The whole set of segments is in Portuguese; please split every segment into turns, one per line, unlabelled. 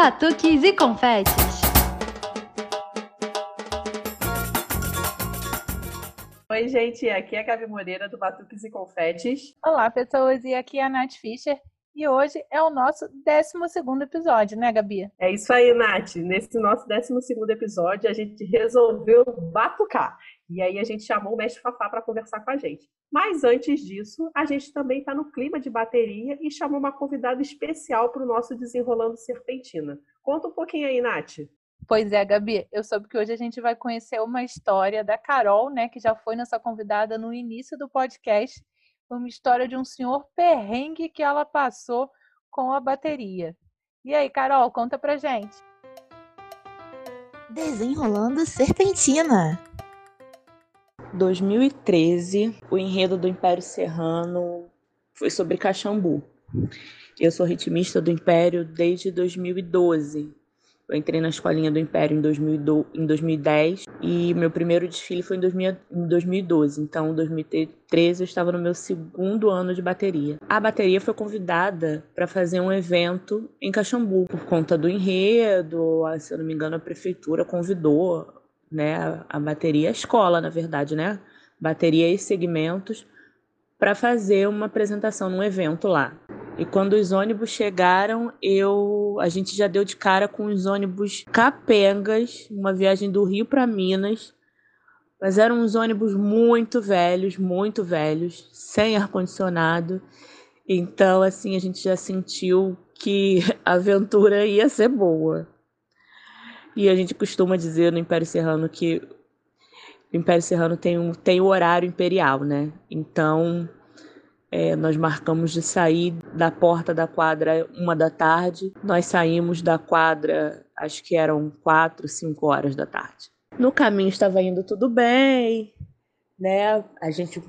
Batuques e confetes.
Oi, gente, aqui é a Gabi Moreira do Batuques e Confetes.
Olá, pessoas, e aqui é a Nath Fischer. E hoje é o nosso 12 episódio, né, Gabi?
É isso aí, Nath. Nesse nosso 12 episódio, a gente resolveu batucar. E aí a gente chamou o mestre Fafá para conversar com a gente. Mas antes disso, a gente também está no clima de bateria e chamou uma convidada especial para o nosso Desenrolando Serpentina. Conta um pouquinho aí, Nath.
Pois é, Gabi, eu soube que hoje a gente vai conhecer uma história da Carol, né, que já foi nossa convidada no início do podcast uma história de um senhor perrengue que ela passou com a bateria. E aí, Carol, conta pra gente.
Desenrolando Serpentina.
2013, o enredo do Império Serrano foi sobre Caxambu. Eu sou ritmista do Império desde 2012. Eu entrei na escolinha do Império em, 2010 e meu primeiro desfile foi em, 2012. Então, em 2013 eu estava no meu segundo ano de bateria. A bateria foi convidada para fazer um evento em Caxambu por conta do enredo. Se eu não me engano, a prefeitura convidou né, a bateria, a escola, na verdade, né? Bateria e segmentos para fazer uma apresentação num evento lá. E quando os ônibus chegaram, eu a gente já deu de cara com os ônibus capengas, uma viagem do Rio para Minas. Mas eram uns ônibus muito velhos, muito velhos, sem ar condicionado. Então, assim, a gente já sentiu que a aventura ia ser boa. E a gente costuma dizer no Império Serrano que o Império Serrano tem, um, tem o horário imperial, né? Então, é, nós marcamos de sair da porta da quadra uma da tarde. Nós saímos da quadra, acho que eram quatro, cinco horas da tarde. No caminho estava indo tudo bem, né? A gente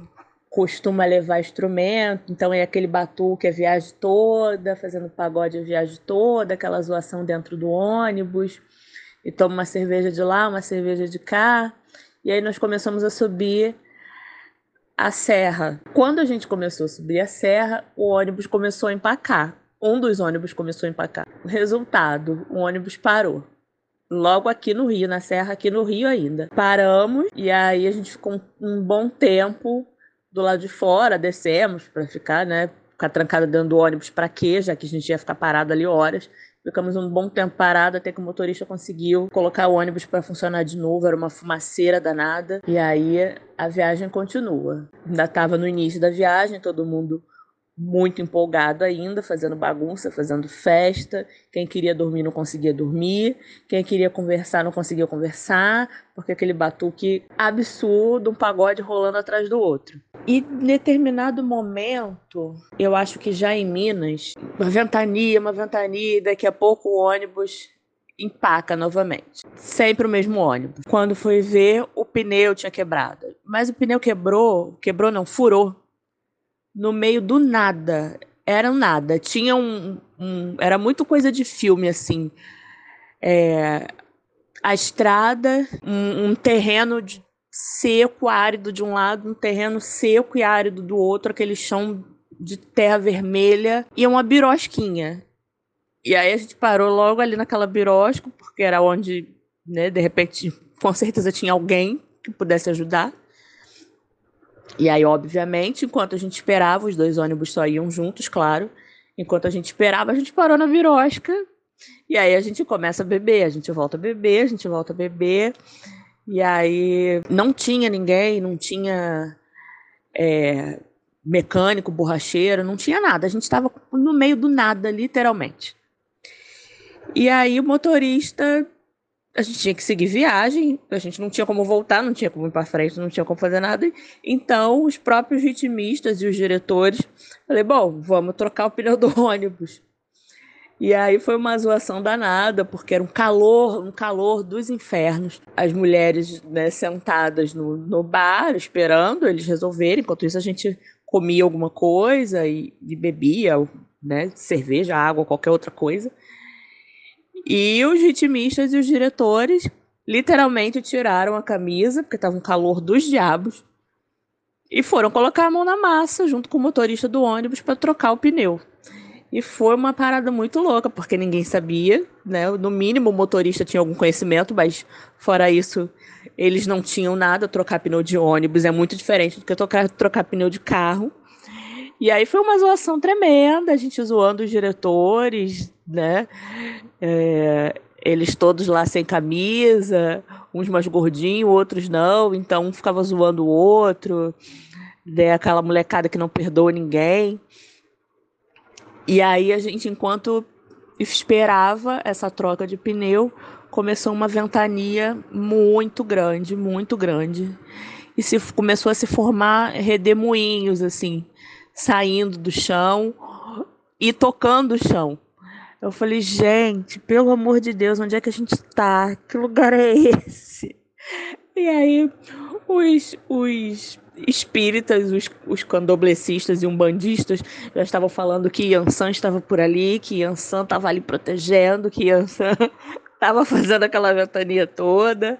costuma levar instrumento, então é aquele batuque a viagem toda, fazendo pagode a viagem toda, aquela zoação dentro do ônibus. E toma uma cerveja de lá, uma cerveja de cá. E aí nós começamos a subir a serra. Quando a gente começou a subir a serra, o ônibus começou a empacar. Um dos ônibus começou a empacar. Resultado, o ônibus parou. Logo aqui no Rio, na serra aqui no Rio ainda. Paramos e aí a gente ficou um bom tempo do lado de fora, descemos para ficar, né, ficar trancada dentro do ônibus para quê? Já que a gente ia ficar parado ali horas. Ficamos um bom tempo parado até que o motorista conseguiu colocar o ônibus para funcionar de novo. Era uma fumaceira danada. E aí a viagem continua. Ainda estava no início da viagem, todo mundo muito empolgado ainda, fazendo bagunça, fazendo festa. Quem queria dormir não conseguia dormir, quem queria conversar não conseguia conversar, porque aquele batuque absurdo, um pagode rolando atrás do outro. E em determinado momento, eu acho que já em Minas, uma ventania, uma ventania, e daqui a pouco o ônibus empaca novamente. Sempre o mesmo ônibus. Quando foi ver, o pneu tinha quebrado. Mas o pneu quebrou, quebrou não, furou no meio do nada. Era um nada. Tinha um, um, Era muito coisa de filme, assim. É, a estrada, um, um terreno de, seco, árido de um lado, um terreno seco e árido do outro, aquele chão de terra vermelha e uma birosquinha. E aí a gente parou logo ali naquela birosca, porque era onde, né, de repente, com certeza tinha alguém que pudesse ajudar. E aí, obviamente, enquanto a gente esperava, os dois ônibus só iam juntos, claro. Enquanto a gente esperava, a gente parou na virosca. E aí a gente começa a beber, a gente volta a beber, a gente volta a beber. E aí não tinha ninguém, não tinha é, mecânico, borracheiro, não tinha nada. A gente estava no meio do nada, literalmente. E aí o motorista a gente tinha que seguir viagem, a gente não tinha como voltar, não tinha como ir para frente, não tinha como fazer nada. Então, os próprios ritmistas e os diretores, falei, bom, vamos trocar o pneu do ônibus. E aí foi uma zoação danada, porque era um calor, um calor dos infernos. As mulheres né, sentadas no, no bar, esperando eles resolverem. Enquanto isso, a gente comia alguma coisa e, e bebia, né, cerveja, água, qualquer outra coisa. E os ritmistas e os diretores literalmente tiraram a camisa, porque estava um calor dos diabos, e foram colocar a mão na massa junto com o motorista do ônibus para trocar o pneu. E foi uma parada muito louca, porque ninguém sabia, né? No mínimo o motorista tinha algum conhecimento, mas fora isso, eles não tinham nada. Trocar pneu de ônibus é muito diferente do que trocar, trocar pneu de carro. E aí foi uma zoação tremenda, a gente zoando os diretores, né? É, eles todos lá sem camisa, uns mais gordinhos, outros não, então um ficava zoando o outro, né? aquela molecada que não perdoa ninguém. E aí a gente, enquanto esperava essa troca de pneu, começou uma ventania muito grande, muito grande. E se começou a se formar redemoinhos, assim, saindo do chão e tocando o chão. Eu falei, gente, pelo amor de Deus, onde é que a gente está? Que lugar é esse? E aí, os, os espíritas, os, os candoblecistas e umbandistas já estavam falando que Yansan estava por ali, que Yansan estava ali protegendo, que Yansan estava fazendo aquela ventania toda.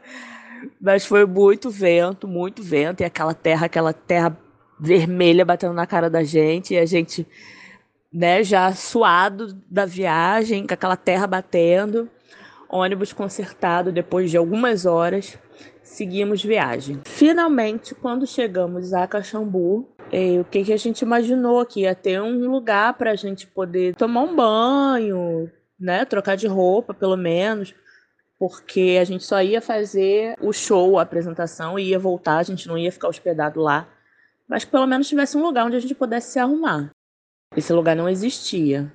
Mas foi muito vento, muito vento, e aquela terra, aquela terra vermelha batendo na cara da gente, e a gente, né, já suado da viagem, com aquela terra batendo, ônibus consertado depois de algumas horas seguimos viagem. Finalmente, quando chegamos a Caxambu, eh, o que, que a gente imaginou que ia ter um lugar para a gente poder tomar um banho, né, trocar de roupa, pelo menos, porque a gente só ia fazer o show, a apresentação e ia voltar, a gente não ia ficar hospedado lá, mas que pelo menos tivesse um lugar onde a gente pudesse se arrumar. Esse lugar não existia.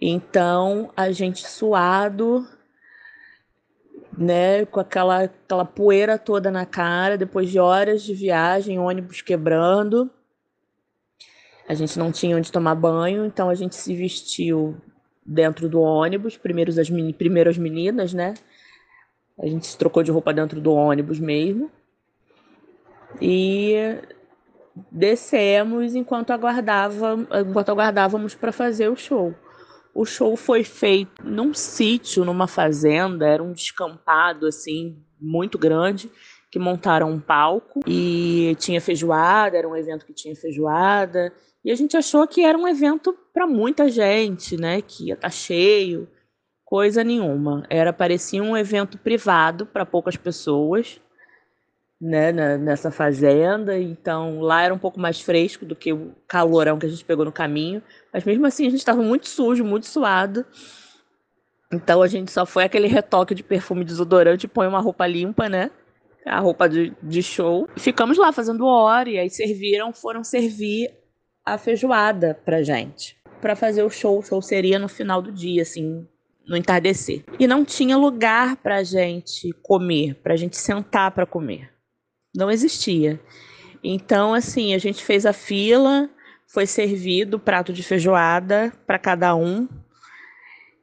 Então, a gente suado, né, com aquela, aquela poeira toda na cara, depois de horas de viagem, ônibus quebrando. A gente não tinha onde tomar banho, então a gente se vestiu dentro do ônibus, primeiro as, primeiro as meninas, né? A gente se trocou de roupa dentro do ônibus mesmo. E descemos enquanto aguardava, enquanto aguardávamos para fazer o show. O show foi feito num sítio, numa fazenda, era um descampado assim, muito grande, que montaram um palco e tinha feijoada, era um evento que tinha feijoada, e a gente achou que era um evento para muita gente, né, que ia estar tá cheio, coisa nenhuma. Era parecia um evento privado para poucas pessoas né, nessa fazenda, então lá era um pouco mais fresco do que o calorão que a gente pegou no caminho, mas mesmo assim a gente estava muito sujo, muito suado. Então a gente só foi aquele retoque de perfume desodorante, põe uma roupa limpa, né? A roupa de, de show. Ficamos lá fazendo hora, e aí serviram, foram servir a feijoada pra gente. Para fazer o show. O show seria no final do dia, assim, no entardecer. E não tinha lugar pra gente comer, pra gente sentar para comer não existia. Então, assim, a gente fez a fila, foi servido prato de feijoada para cada um.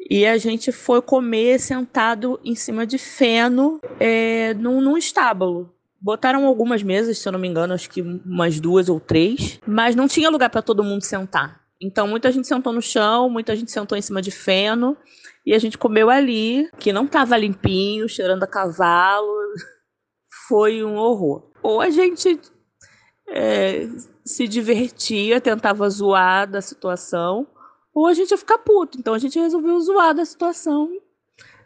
E a gente foi comer sentado em cima de feno é, num, num estábulo. Botaram algumas mesas, se eu não me engano, acho que umas duas ou três, mas não tinha lugar para todo mundo sentar. Então muita gente sentou no chão, muita gente sentou em cima de feno e a gente comeu ali, que não estava limpinho, cheirando a cavalo foi um horror. Ou a gente é, se divertia, tentava zoar da situação, ou a gente ia ficar puto. Então a gente resolveu zoar da situação,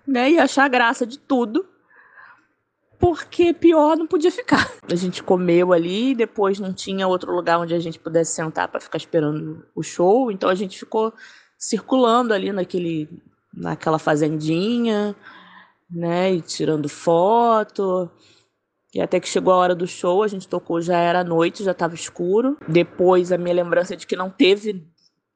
né? E achar graça de tudo. Porque pior não podia ficar. A gente comeu ali, depois não tinha outro lugar onde a gente pudesse sentar para ficar esperando o show, então a gente ficou circulando ali naquele naquela fazendinha, né, e tirando foto. E até que chegou a hora do show, a gente tocou, já era noite, já estava escuro. Depois, a minha lembrança é de que não teve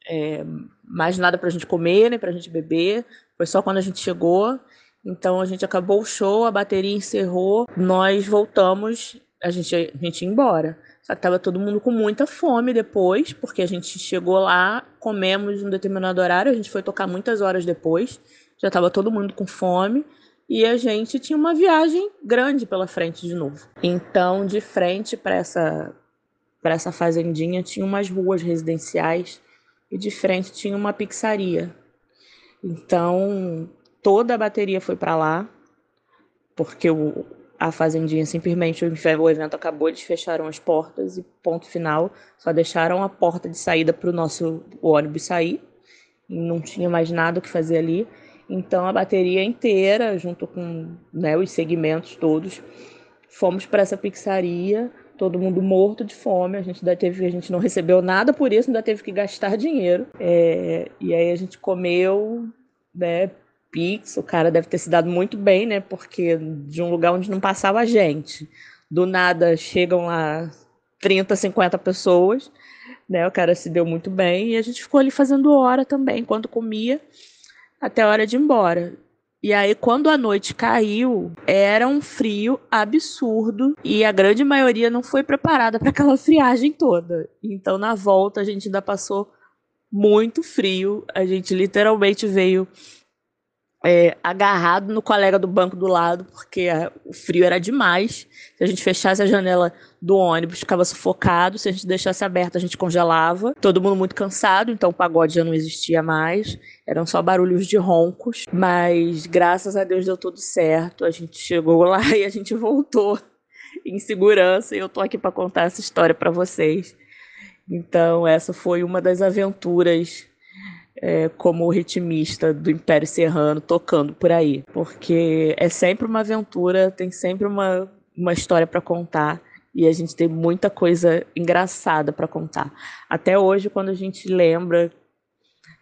é, mais nada para a gente comer, nem para a gente beber. Foi só quando a gente chegou. Então, a gente acabou o show, a bateria encerrou, nós voltamos, a gente, a gente ia embora. Só que tava todo mundo com muita fome depois, porque a gente chegou lá, comemos um determinado horário, a gente foi tocar muitas horas depois, já tava todo mundo com fome e a gente tinha uma viagem grande pela frente de novo. Então, de frente para essa para essa fazendinha tinha umas ruas residenciais e de frente tinha uma pizzaria. Então, toda a bateria foi para lá, porque o, a fazendinha simplesmente o evento acabou, eles fecharam as portas e ponto final, só deixaram a porta de saída para o nosso ônibus sair não tinha mais nada o que fazer ali. Então a bateria inteira, junto com né, os segmentos todos, fomos para essa pizzaria, todo mundo morto de fome. A gente ainda teve, a gente não recebeu nada por isso, ainda teve que gastar dinheiro. É, e aí a gente comeu, né? Pix, o cara deve ter se dado muito bem, né? Porque de um lugar onde não passava gente, do nada chegam lá 30, 50 pessoas, né? O cara se deu muito bem e a gente ficou ali fazendo hora também, enquanto comia até a hora de ir embora. E aí, quando a noite caiu, era um frio absurdo e a grande maioria não foi preparada para aquela friagem toda. Então, na volta, a gente ainda passou muito frio. A gente literalmente veio é, agarrado no colega do banco do lado, porque a, o frio era demais. Se a gente fechasse a janela do ônibus, ficava sufocado. Se a gente deixasse aberta, a gente congelava. Todo mundo muito cansado, então o pagode já não existia mais. Eram só barulhos de roncos. Mas graças a Deus deu tudo certo. A gente chegou lá e a gente voltou em segurança. E eu tô aqui para contar essa história para vocês. Então, essa foi uma das aventuras é, como ritmista do Império Serrano tocando por aí, porque é sempre uma aventura, tem sempre uma, uma história para contar e a gente tem muita coisa engraçada para contar. Até hoje, quando a gente lembra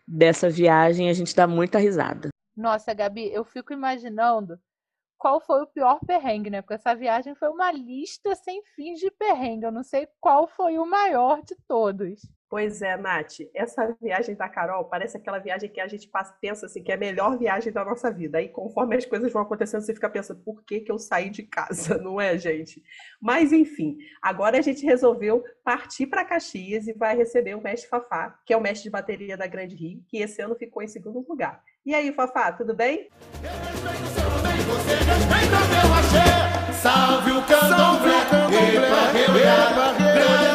dessa viagem, a gente dá muita risada.
Nossa, Gabi, eu fico imaginando qual foi o pior perrengue, né? Porque essa viagem foi uma lista sem fim de perrengue. Eu não sei qual foi o maior de todos.
Pois é, Nath, essa viagem da Carol parece aquela viagem que a gente passa, pensa assim, que é a melhor viagem da nossa vida. Aí, conforme as coisas vão acontecendo, você fica pensando, por que, que eu saí de casa, não é, gente? Mas, enfim, agora a gente resolveu partir para Caxias e vai receber o mestre Fafá, que é o mestre de bateria da Grande Rio, que esse ano ficou em segundo lugar. E aí, Fafá, tudo bem? Salve o candomblé, epa, epa, grande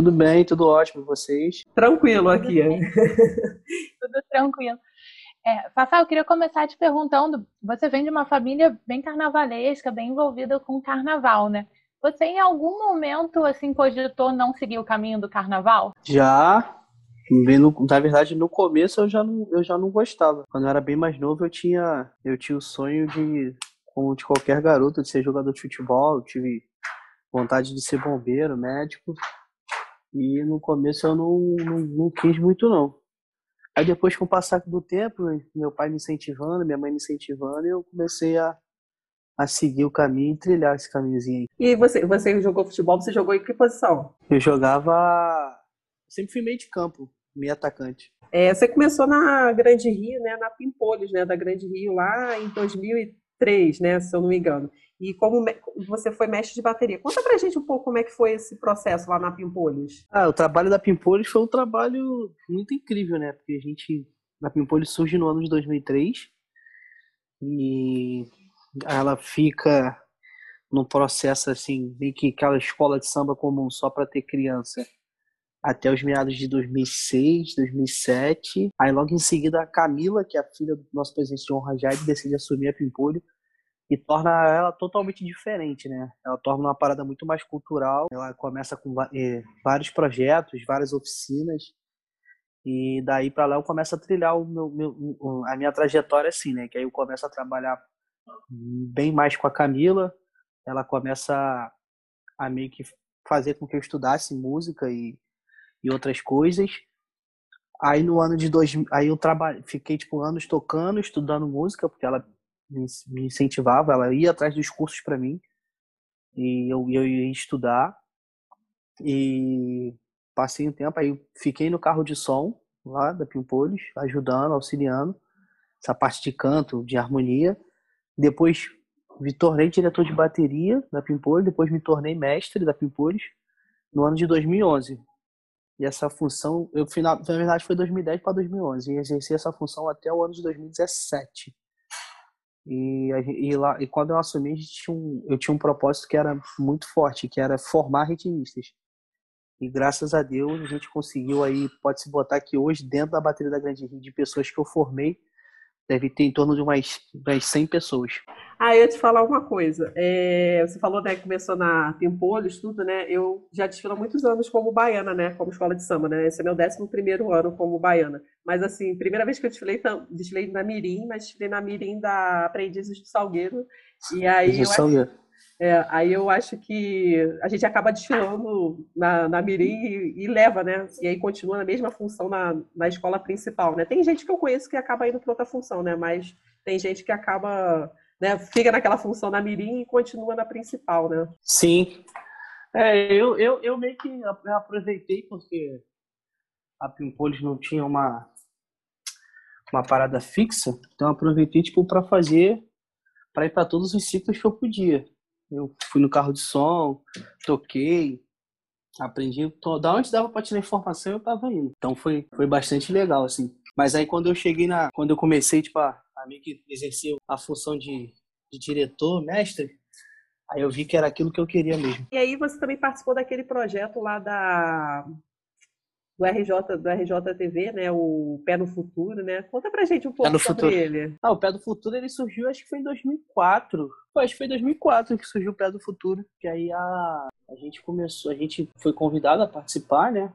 Tudo bem, tudo ótimo, vocês?
Tranquilo aqui,
tudo tranquilo. É, Fafá, eu queria começar te perguntando: você vem de uma família bem carnavalesca, bem envolvida com carnaval, né? Você em algum momento assim cogitou não seguir o caminho do carnaval?
Já, na verdade, no começo eu já não, eu já não gostava. Quando eu era bem mais novo, eu tinha, eu tinha o sonho de como de qualquer garoto, de ser jogador de futebol. Eu tive vontade de ser bombeiro, médico. E no começo eu não, não, não quis muito, não. Aí depois, com o passar do tempo, meu pai me incentivando, minha mãe me incentivando, eu comecei a, a seguir o caminho e trilhar esse caminhozinho aí.
E você, você jogou futebol, você jogou em que posição?
Eu jogava. Sempre fui meio de campo, meio atacante.
É, você começou na Grande Rio, né, na Pimpolhos, né, da Grande Rio, lá em 2000 três, né, se eu não me engano. E como você foi mestre de bateria. Conta pra gente um pouco como é que foi esse processo lá na Pimpolhos.
Ah, o trabalho da Pimpolhos foi um trabalho muito incrível, né? Porque a gente, na Pimpolhos surge no ano de 2003 e ela fica num processo assim, meio que aquela escola de samba comum só para ter criança até os meados de 2006, 2007. Aí logo em seguida a Camila, que é a filha do nosso presidente João Rajad, decide assumir a Pimpolho e torna ela totalmente diferente, né? Ela torna uma parada muito mais cultural. Ela começa com eh, vários projetos, várias oficinas. E daí para lá eu começo a trilhar o meu, meu, a minha trajetória assim, né? Que aí eu começo a trabalhar bem mais com a Camila. Ela começa a, meio que fazer com que eu estudasse música e e outras coisas. Aí no ano de dois, aí eu trabalhei, fiquei tipo anos tocando, estudando música, porque ela me incentivava, ela ia atrás dos cursos para mim e eu, eu ia estudar e passei um tempo aí fiquei no carro de som lá da Pimpolhos, ajudando, auxiliando essa parte de canto, de harmonia. Depois me tornei diretor de bateria da Pimpolhos, depois me tornei mestre da Pimpolhos no ano de 2011. E essa função, eu final, na verdade foi 2010 para 2011, e exerci essa função até o ano de 2017. E, e, lá, e quando eu assumi, tinha um, eu tinha um propósito que era muito forte, que era formar ritmistas. E graças a Deus a gente conseguiu aí, pode-se botar aqui hoje, dentro da bateria da Grande Rio, de pessoas que eu formei, deve ter em torno de umas, umas 100 pessoas.
Ah, eu ia te falar uma coisa. É, você falou, né, que começou na Pimpolhos, tudo, né? Eu já desfilo há muitos anos como baiana, né? Como escola de samba, né? Esse é meu 11 primeiro ano como baiana. Mas, assim, primeira vez que eu desfilei, desfilei na Mirim, mas desfilei na Mirim da Aprendizes do Salgueiro. E aí eu, acho, é, aí eu acho que a gente acaba desfilando na, na Mirim e, e, leva, né? E aí continua na mesma função na, na escola principal, né? Tem gente que eu conheço que acaba indo para outra função, né? Mas tem gente que acaba né, fica naquela função na mirim e continua na principal, né?
Sim. É, eu, eu, eu meio que aproveitei porque a Pimpolis não tinha uma uma parada fixa, então aproveitei tipo para fazer para ir para todos os ciclos que eu podia. Eu fui no carro de som, toquei, aprendi, da onde dava para tirar informação eu tava indo. Então foi foi bastante legal assim. Mas aí quando eu cheguei na quando eu comecei tipo a a que exerceu a função de, de diretor, mestre, aí eu vi que era aquilo que eu queria mesmo.
E aí você também participou daquele projeto lá da do RJ, do RJTV, né, o Pé no Futuro, né? Conta pra gente um pouco sobre futuro. ele.
Ah, o Pé do Futuro, ele surgiu, acho que foi em 2004. Acho que foi em 2004 que surgiu o Pé do Futuro. Que aí a, a gente começou, a gente foi convidado a participar, né?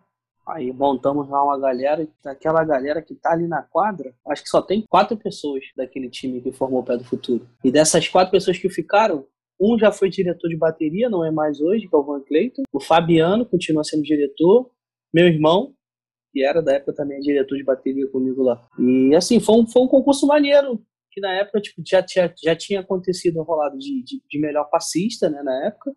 Aí montamos lá uma galera, aquela galera que tá ali na quadra, acho que só tem quatro pessoas daquele time que formou o Pé do Futuro. E dessas quatro pessoas que ficaram, um já foi diretor de bateria, não é mais hoje, que é o Van Clayton. O Fabiano continua sendo diretor. Meu irmão, que era da época também diretor de bateria comigo lá. E assim, foi um, foi um concurso maneiro, que na época tipo, já, tinha, já tinha acontecido um rolado de, de, de melhor passista, né, na época,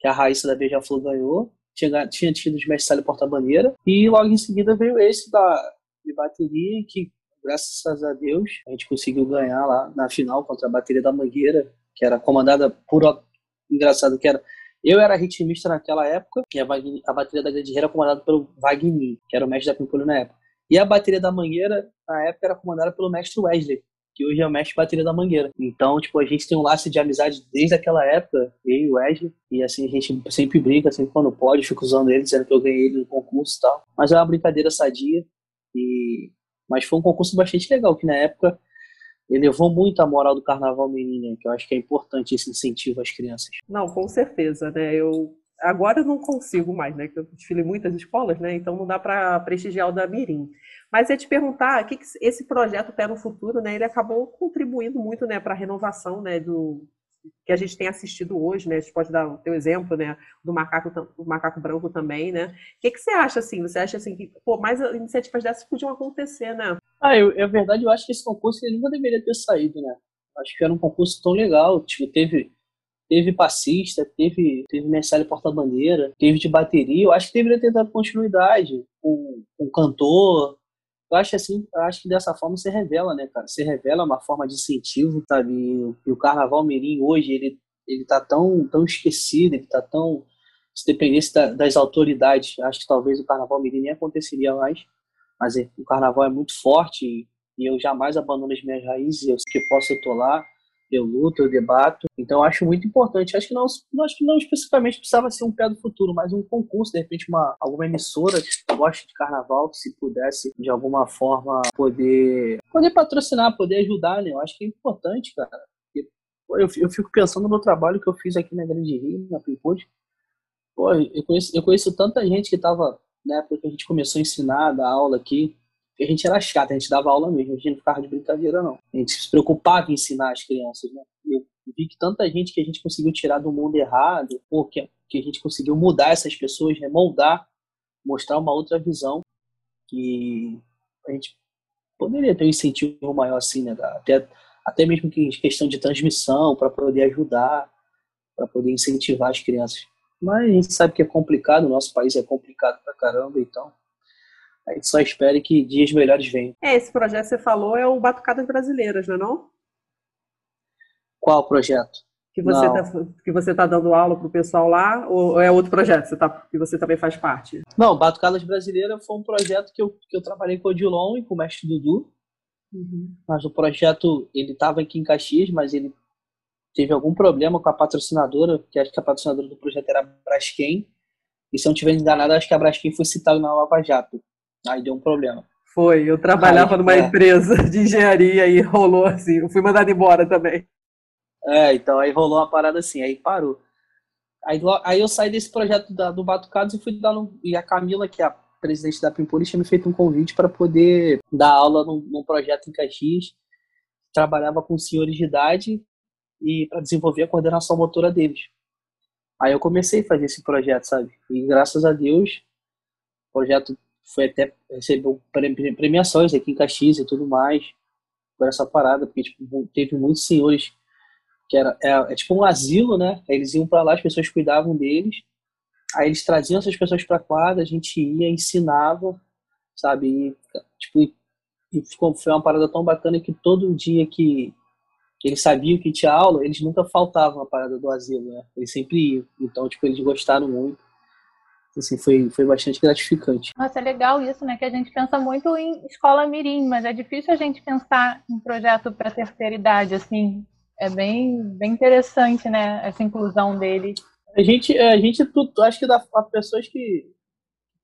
que a Raíssa da Beija-Flor ganhou tinha, tinha tido de mestre porta-bandeira, e logo em seguida veio esse da, de bateria, que graças a Deus a gente conseguiu ganhar lá na final contra a bateria da Mangueira, que era comandada por. Engraçado que era. Eu era ritmista naquela época, e a, a bateria da Grande era comandada pelo Wagner, que era o mestre da Pimpolho na época. E a bateria da Mangueira, na época, era comandada pelo mestre Wesley, que hoje é o mestre bateria da Mangueira. Então, tipo, a gente tem um laço de amizade desde aquela época, eu e o Wesley, e assim, a gente sempre brinca, sempre quando pode, fico usando ele, dizendo que eu ganhei ele no concurso e tal. Mas é uma brincadeira sadia, e... mas foi um concurso bastante legal, que na época elevou muito a moral do carnaval menino, que eu acho que é importante esse incentivo às crianças.
Não, com certeza, né? Eu agora eu não consigo mais, né? Que eu desfilei muitas escolas, né? Então não dá para prestigiar o da Mirim. Mas eu te perguntar, que, que esse projeto Pé no Futuro, né? Ele acabou contribuindo muito, né, para a renovação, né, do que a gente tem assistido hoje, né? A gente pode dar o teu exemplo, né, do macaco, do macaco branco também, né? O que, que você acha assim? Você acha assim que, pô, mais iniciativas dessas podiam acontecer, né?
Ah, eu, é verdade, eu acho que esse concurso ele nunca deveria ter saído, né? Acho que era um concurso tão legal, tipo, teve teve passista, teve, teve mestre porta-bandeira, teve de bateria. Eu acho que deveria ter dado continuidade com, com cantor. Eu acho assim, eu acho que dessa forma você revela, né, cara? Você revela uma forma de incentivo, sabe? E o Carnaval Mirim hoje, ele, ele tá tão, tão esquecido, ele tá tão. Se dependesse da, das autoridades, acho que talvez o Carnaval Mirim nem aconteceria mais. Mas é, o Carnaval é muito forte e, eu jamais abandono as minhas raízes. Eu que posso, eu tô lá eu luto, eu debato. Então acho muito importante. Acho que não, acho que não especificamente precisava ser um pé do futuro, mas um concurso, de repente uma alguma emissora que goste de carnaval que se pudesse de alguma forma poder poder patrocinar, poder ajudar, né? Eu acho que é importante, cara. Eu, eu fico pensando no trabalho que eu fiz aqui na Grande Rio, na Pipod. Pô, eu conheço, eu conheço tanta gente que estava na época que a gente começou a ensinar, dar aula aqui, a gente era chato, a gente dava aula mesmo, a gente não ficava de brincadeira, não. A gente se preocupava em ensinar as crianças, né? Eu vi que tanta gente que a gente conseguiu tirar do mundo errado, ou que, que a gente conseguiu mudar essas pessoas, né? moldar, mostrar uma outra visão, que a gente poderia ter um incentivo maior assim, né? Até, até mesmo que questão de transmissão, para poder ajudar, para poder incentivar as crianças. Mas a gente sabe que é complicado, o nosso país é complicado pra caramba, então a gente só espera que dias melhores venham.
É, esse projeto que você falou é o Batucadas Brasileiras, não é não?
Qual projeto?
Que você está que você tá dando aula para o pessoal lá, ou é outro projeto você tá, que você também faz parte?
Não, Batucadas Brasileiras foi um projeto que eu, que eu trabalhei com o Odilon e com o mestre Dudu. Uhum. Mas o projeto, ele estava aqui em Caxias, mas ele teve algum problema com a patrocinadora, que acho que a patrocinadora do projeto era a Braskem. E se eu não estiver enganado, acho que a Braskem foi citada na Lava Jato. Aí deu um problema.
Foi, eu trabalhava
Aí,
numa
é.
empresa de engenharia e rolou assim. Eu fui mandado embora também.
É, então aí rolou uma parada assim, aí parou. Aí, aí eu saí desse projeto da- do Batucados e fui dar no, e a Camila, que é a presidente da Pimpolho, tinha me feito um convite para poder dar aula num, num projeto em Caxias. Trabalhava com senhores de idade e para desenvolver a coordenação motora deles. Aí eu comecei a fazer esse projeto, sabe? E graças a Deus, o projeto foi até recebeu pre- premiações aqui em Caxias e tudo mais por essa parada, porque tipo, teve muitos senhores que era é, é tipo um asilo, né? Eles iam para lá, as pessoas cuidavam deles. Aí eles traziam essas pessoas para quadra, a gente ia, ensinava, sabe? E, tipo, e ficou, foi uma parada tão bacana que todo dia que, que eles sabiam que tinha aula, eles nunca faltavam a parada do asilo, né? Eles sempre iam. Então, tipo, eles gostaram muito. Assim, foi, foi bastante gratificante.
Nossa, é legal isso, né? Que a gente pensa muito em escola mirim, mas é difícil a gente pensar em projeto para terceira idade, assim. É bem, bem interessante, né? Essa inclusão dele.
A gente, a gente acho que das pessoas que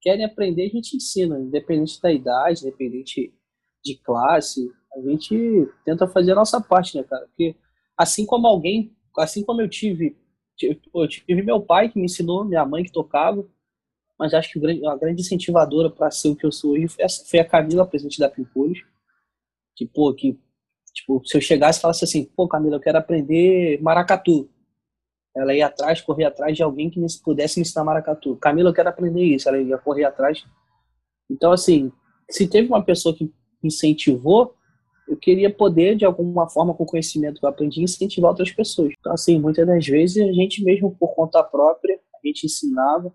querem aprender, a gente ensina, independente da idade, independente de classe, a gente tenta fazer a nossa parte, né, cara? Porque assim como alguém, assim como eu tive, eu tive meu pai que me ensinou, minha mãe que tocava, mas acho que a grande incentivadora para ser o que eu sou hoje foi a, Camila, presidente da Pimpolhos, que, pô, que, tipo, se eu chegasse e falasse assim, pô, Camila, eu quero aprender maracatu, ela ia atrás, correr atrás de alguém que pudesse me ensinar maracatu. Camila, eu quero aprender isso. Ela ia correr atrás. Então, assim, se teve uma pessoa que incentivou, eu queria poder, de alguma forma, com o conhecimento que eu aprendi, incentivar outras pessoas. Então, assim, muitas das vezes a gente mesmo, por conta própria, a gente ensinava.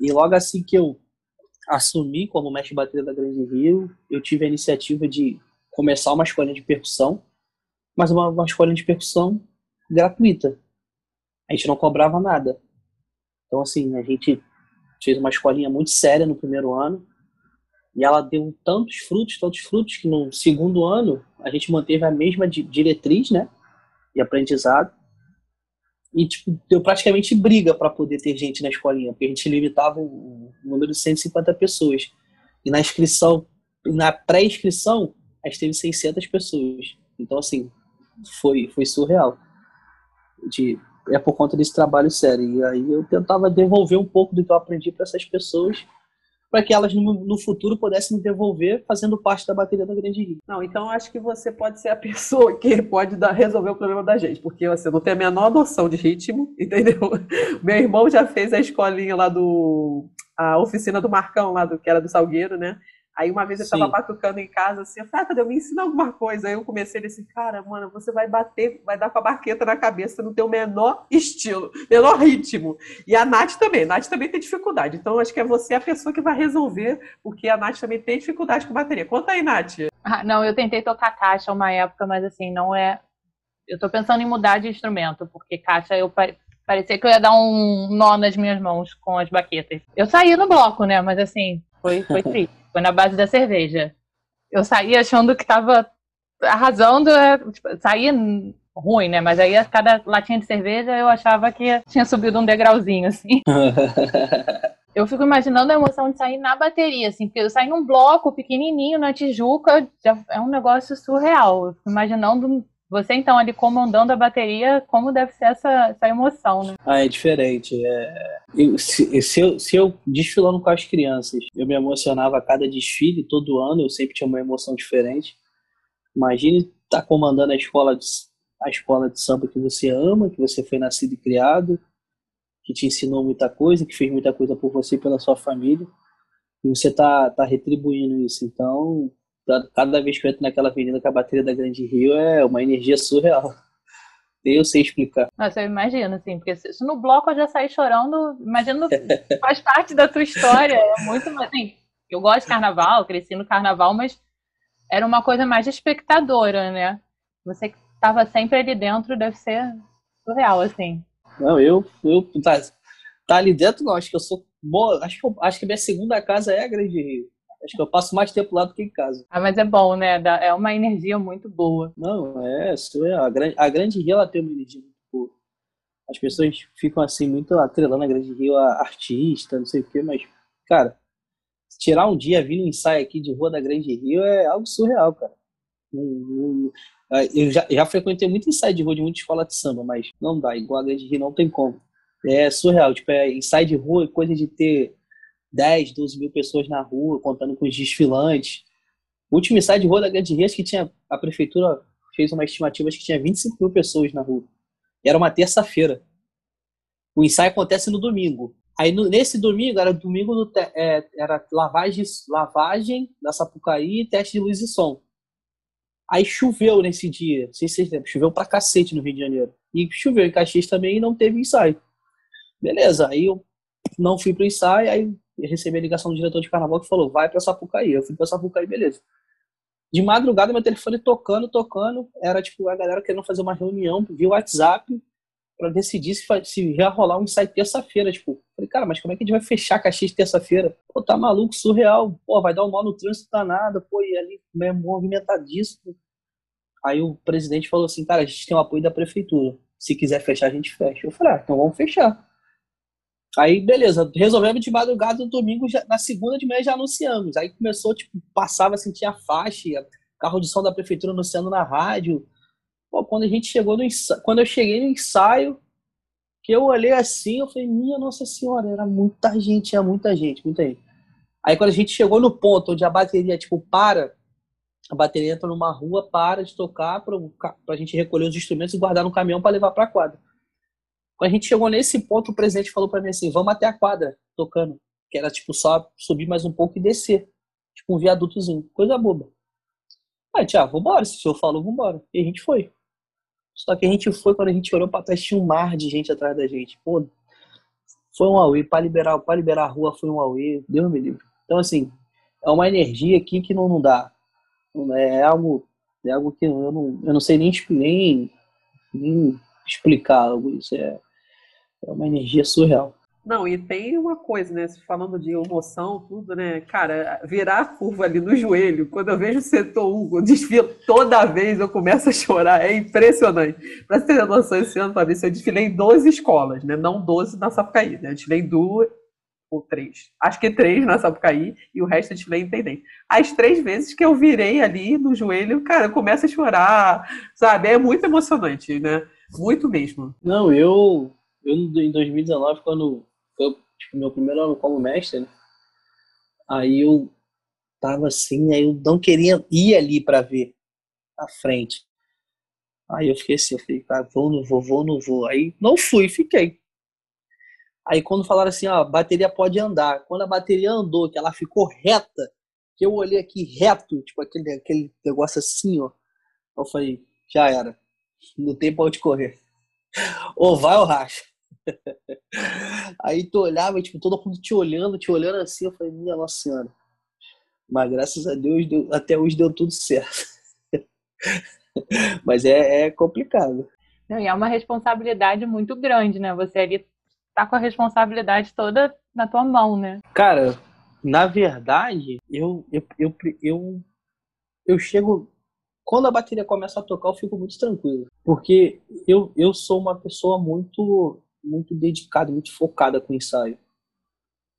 E logo assim que eu assumi como mestre bateria da Grande Rio, eu tive a iniciativa de começar uma escolinha de percussão, mas uma, uma de percussão gratuita a gente não cobrava nada. Então, assim, a gente fez uma escolinha muito séria no primeiro ano e ela deu tantos frutos, tantos frutos, que no segundo ano a gente manteve a mesma di- diretriz, né, de aprendizado e, tipo, deu praticamente briga para poder ter gente na escolinha, porque a gente limitava o número de 150 pessoas. E na inscrição, na pré-inscrição, a gente teve 600 pessoas. Então, assim, foi, foi surreal. De, é por conta desse trabalho sério. E aí eu tentava devolver um pouco do que eu aprendi para essas pessoas, para que elas no, no futuro pudessem devolver fazendo parte da bateria da Grande Rio.
Não, então acho que você pode ser a pessoa que pode dar- resolver o problema da gente, porque você não tem a menor noção de ritmo, entendeu? Meu irmão já fez a escolinha lá do. a oficina do Marcão, lá do que era do Salgueiro, né? Aí uma vez eu tava
Sim.
batucando em casa assim, eu falei, ah, Tadeu, me ensina alguma coisa. Aí eu comecei a assim, cara, mano, você vai bater, vai dar com a baqueta na cabeça, não tem o menor estilo, menor ritmo. E a Nath também, a Nath também tem dificuldade. Então acho que é você a pessoa que vai resolver, porque a Nath também tem dificuldade com bateria. Conta aí, Nath.
Ah, não, eu tentei tocar caixa uma época, mas assim, não é. Eu tô pensando em mudar de instrumento, porque caixa eu pare- parecia que eu ia dar um nó nas minhas mãos com as baquetas. Eu saí no bloco, né? Mas assim, foi, foi triste. Foi na base da cerveja. Eu saí achando que tava arrasando, é, tipo, saía ruim, né? Mas aí a cada latinha de cerveja eu achava que tinha subido um degrauzinho, assim. Eu fico imaginando a emoção de sair na bateria, assim, porque eu saí num bloco pequenininho na Tijuca, já é um negócio surreal. Eu fico imaginando você, então, ali comandando a bateria, como deve ser essa, essa emoção, né?
Ah, é diferente. É... Eu- se, se eu, se eu desfilando com as crianças, eu me emocionava a cada desfile, todo ano, eu sempre tinha uma emoção diferente. Imagine estar comandando a escola, de, a escola de samba que você ama, que você foi nascido e criado, que te ensinou muita coisa, que fez muita coisa por você e pela sua família, e você tá, tá retribuindo isso. Então, tá- cada vez que eu entro naquela avenida com a bateria da Grande Rio, é uma energia surreal. Nem eu sei explicar.
Nossa, eu imagino, assim, porque se no bloco eu já saí chorando, imagino, faz parte da tua história, é muito, assim, eu gosto de carnaval, cresci no carnaval, mas era uma coisa mais espectadora, né? Você que estava sempre ali dentro, deve ser surreal, assim.
Não, eu, eu tá, tá ali dentro, não. Acho que eu sou boa. Acho que, acho que minha segunda casa é a Grande Rio. Acho que eu passo mais tempo lá do que em casa.
Ah, mas é bom, né? É uma energia muito boa.
Não, é, é a grande, a Grande Rio ela tem uma energia muito boa. As pessoas ficam assim muito atrelando a Grande Rio a artista, não sei o quê, mas cara, tirar um dia, vir um ensaio aqui de Rua da Grande Rio é algo surreal, cara. Eu já, já frequentei muito ensaio de rua de muita escola de samba, mas não dá, igual a Grande Rio não tem como. É surreal, tipo, é ensaio de rua, coisa de ter 10, 12 mil pessoas na rua, contando com os desfilantes. O último ensaio de rua da Grande Rio, que tinha, a prefeitura fez uma estimativa, acho que tinha 25 mil pessoas na rua. E era uma terça-feira. O ensaio acontece no domingo. Aí no, nesse domingo, era domingo do, é, era lavagem, lavagem da Sapucaí e teste de luz e som. Aí choveu nesse dia, não sei se vocês lembram, choveu pra cacete no Rio de Janeiro. E choveu em Caxias também e não teve ensaio. Beleza, aí eu não fui pro ensaio, aí recebi a ligação do diretor de carnaval que falou, vai pra Sapucaí. Eu fui pra Sapucaí, beleza. De madrugada, meu telefone tocando, tocando. Era tipo a galera querendo fazer uma reunião via WhatsApp para decidir se, se ia rolar um ensaio terça-feira. Tipo, falei, cara, mas como é que a gente vai fechar Caxias terça-feira? Pô, tá maluco, surreal. Pô, vai dar um mal no trânsito danado. Pô, e ali é movimentadíssimo. Aí o presidente falou assim, cara, a gente tem o apoio da prefeitura. Se quiser fechar, a gente fecha. Eu falei, ah, então vamos fechar. Aí, beleza, resolvemos de madrugada no domingo, já, na segunda de manhã já anunciamos. Aí começou, tipo, passava assim, tinha faixa, carro de som da prefeitura anunciando na rádio. Pô, quando a gente chegou no ensaio, quando eu cheguei no ensaio, que eu olhei assim, eu falei, minha Nossa Senhora, era muita gente, tinha muita gente, muita gente. Aí quando a gente chegou no ponto onde a bateria, tipo, para, a bateria entra numa rua, para de tocar para a gente recolher os instrumentos e guardar no caminhão para levar para a quadra. Quando a gente chegou nesse ponto, o presidente falou para mim assim: vamos até a quadra tocando. Que era tipo só subir mais um pouco e descer. Tipo um viadutozinho. Coisa boba. Aí, Tiago, vambora. Se o senhor falou, vambora. E a gente foi. Só que a gente foi, quando a gente olhou para trás, tinha um mar de gente atrás da gente. Pô, foi um Aue. Para liberar, pra liberar a rua foi um Aue. Deus me livre. Então, assim, é uma energia aqui que não, não dá. É algo, é algo que eu não, eu não sei nem, nem, nem explicar algo isso. É, é uma energia surreal.
Não, e tem uma coisa, né? Falando de emoção, tudo, né? Cara, virar a curva ali no joelho, quando eu vejo o setor 1, eu desfilo toda vez, eu começo a chorar. É impressionante. Pra você ter noção, esse ano, para ver se eu desfilei em 12 escolas, né? Não 12 na Sapucaí, né? Eu desfilei em duas ou três. Acho que três na Sapucaí e o resto eu desfilei em Intendente. As três vezes que eu virei ali no joelho, cara, eu começo a chorar, sabe? É muito emocionante, né? Muito mesmo.
Não, eu eu em 2019, quando foi tipo, meu primeiro ano como mestre, né? aí eu tava assim, aí eu não queria ir ali para ver a frente. Aí eu fiquei assim, eu falei, cara, vou, não vou, vou, não vou. Aí não fui, fiquei. Aí quando falaram assim, ó, a bateria pode andar. Quando a bateria andou, que ela ficou reta, que eu olhei aqui reto, tipo aquele, aquele negócio assim, ó. Eu falei, já era. Não tem pra onde correr. Ou vai ou racha. Aí tu olhava, tipo, todo mundo te olhando, te olhando assim, eu falei, minha Nossa Senhora. Mas graças a Deus, deu, até hoje deu tudo certo. Mas é, é complicado.
Não, e é uma responsabilidade muito grande, né? Você ali tá com a responsabilidade toda na tua mão, né?
Cara, na verdade, eu, eu, eu, eu, eu chego quando a bateria começa a tocar, eu fico muito tranquilo. Porque eu, eu sou uma pessoa muito muito dedicada, muito focada com o ensaio.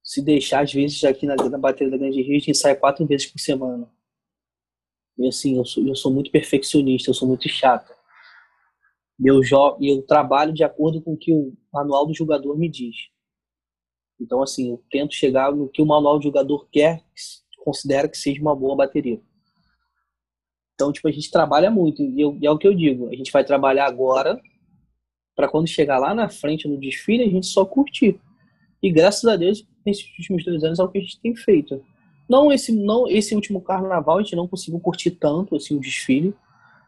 Se deixar, às vezes, aqui na, na bateria da Grande Rio, a gente ensaia quatro vezes por semana. E assim, eu sou, eu sou muito perfeccionista, eu sou muito chato. Eu, e eu trabalho de acordo com o que o manual do jogador me diz. Então, assim, eu tento chegar no que o manual do jogador quer, considera que seja uma boa bateria. Então, tipo, a gente trabalha muito. E, eu, e é o que eu digo, a gente vai trabalhar agora para quando chegar lá na frente no desfile, a gente só curtir. E graças a Deus, nesses últimos dois anos é o que a gente tem feito. Não esse, não esse último carnaval, a gente não conseguiu curtir tanto assim, o desfile,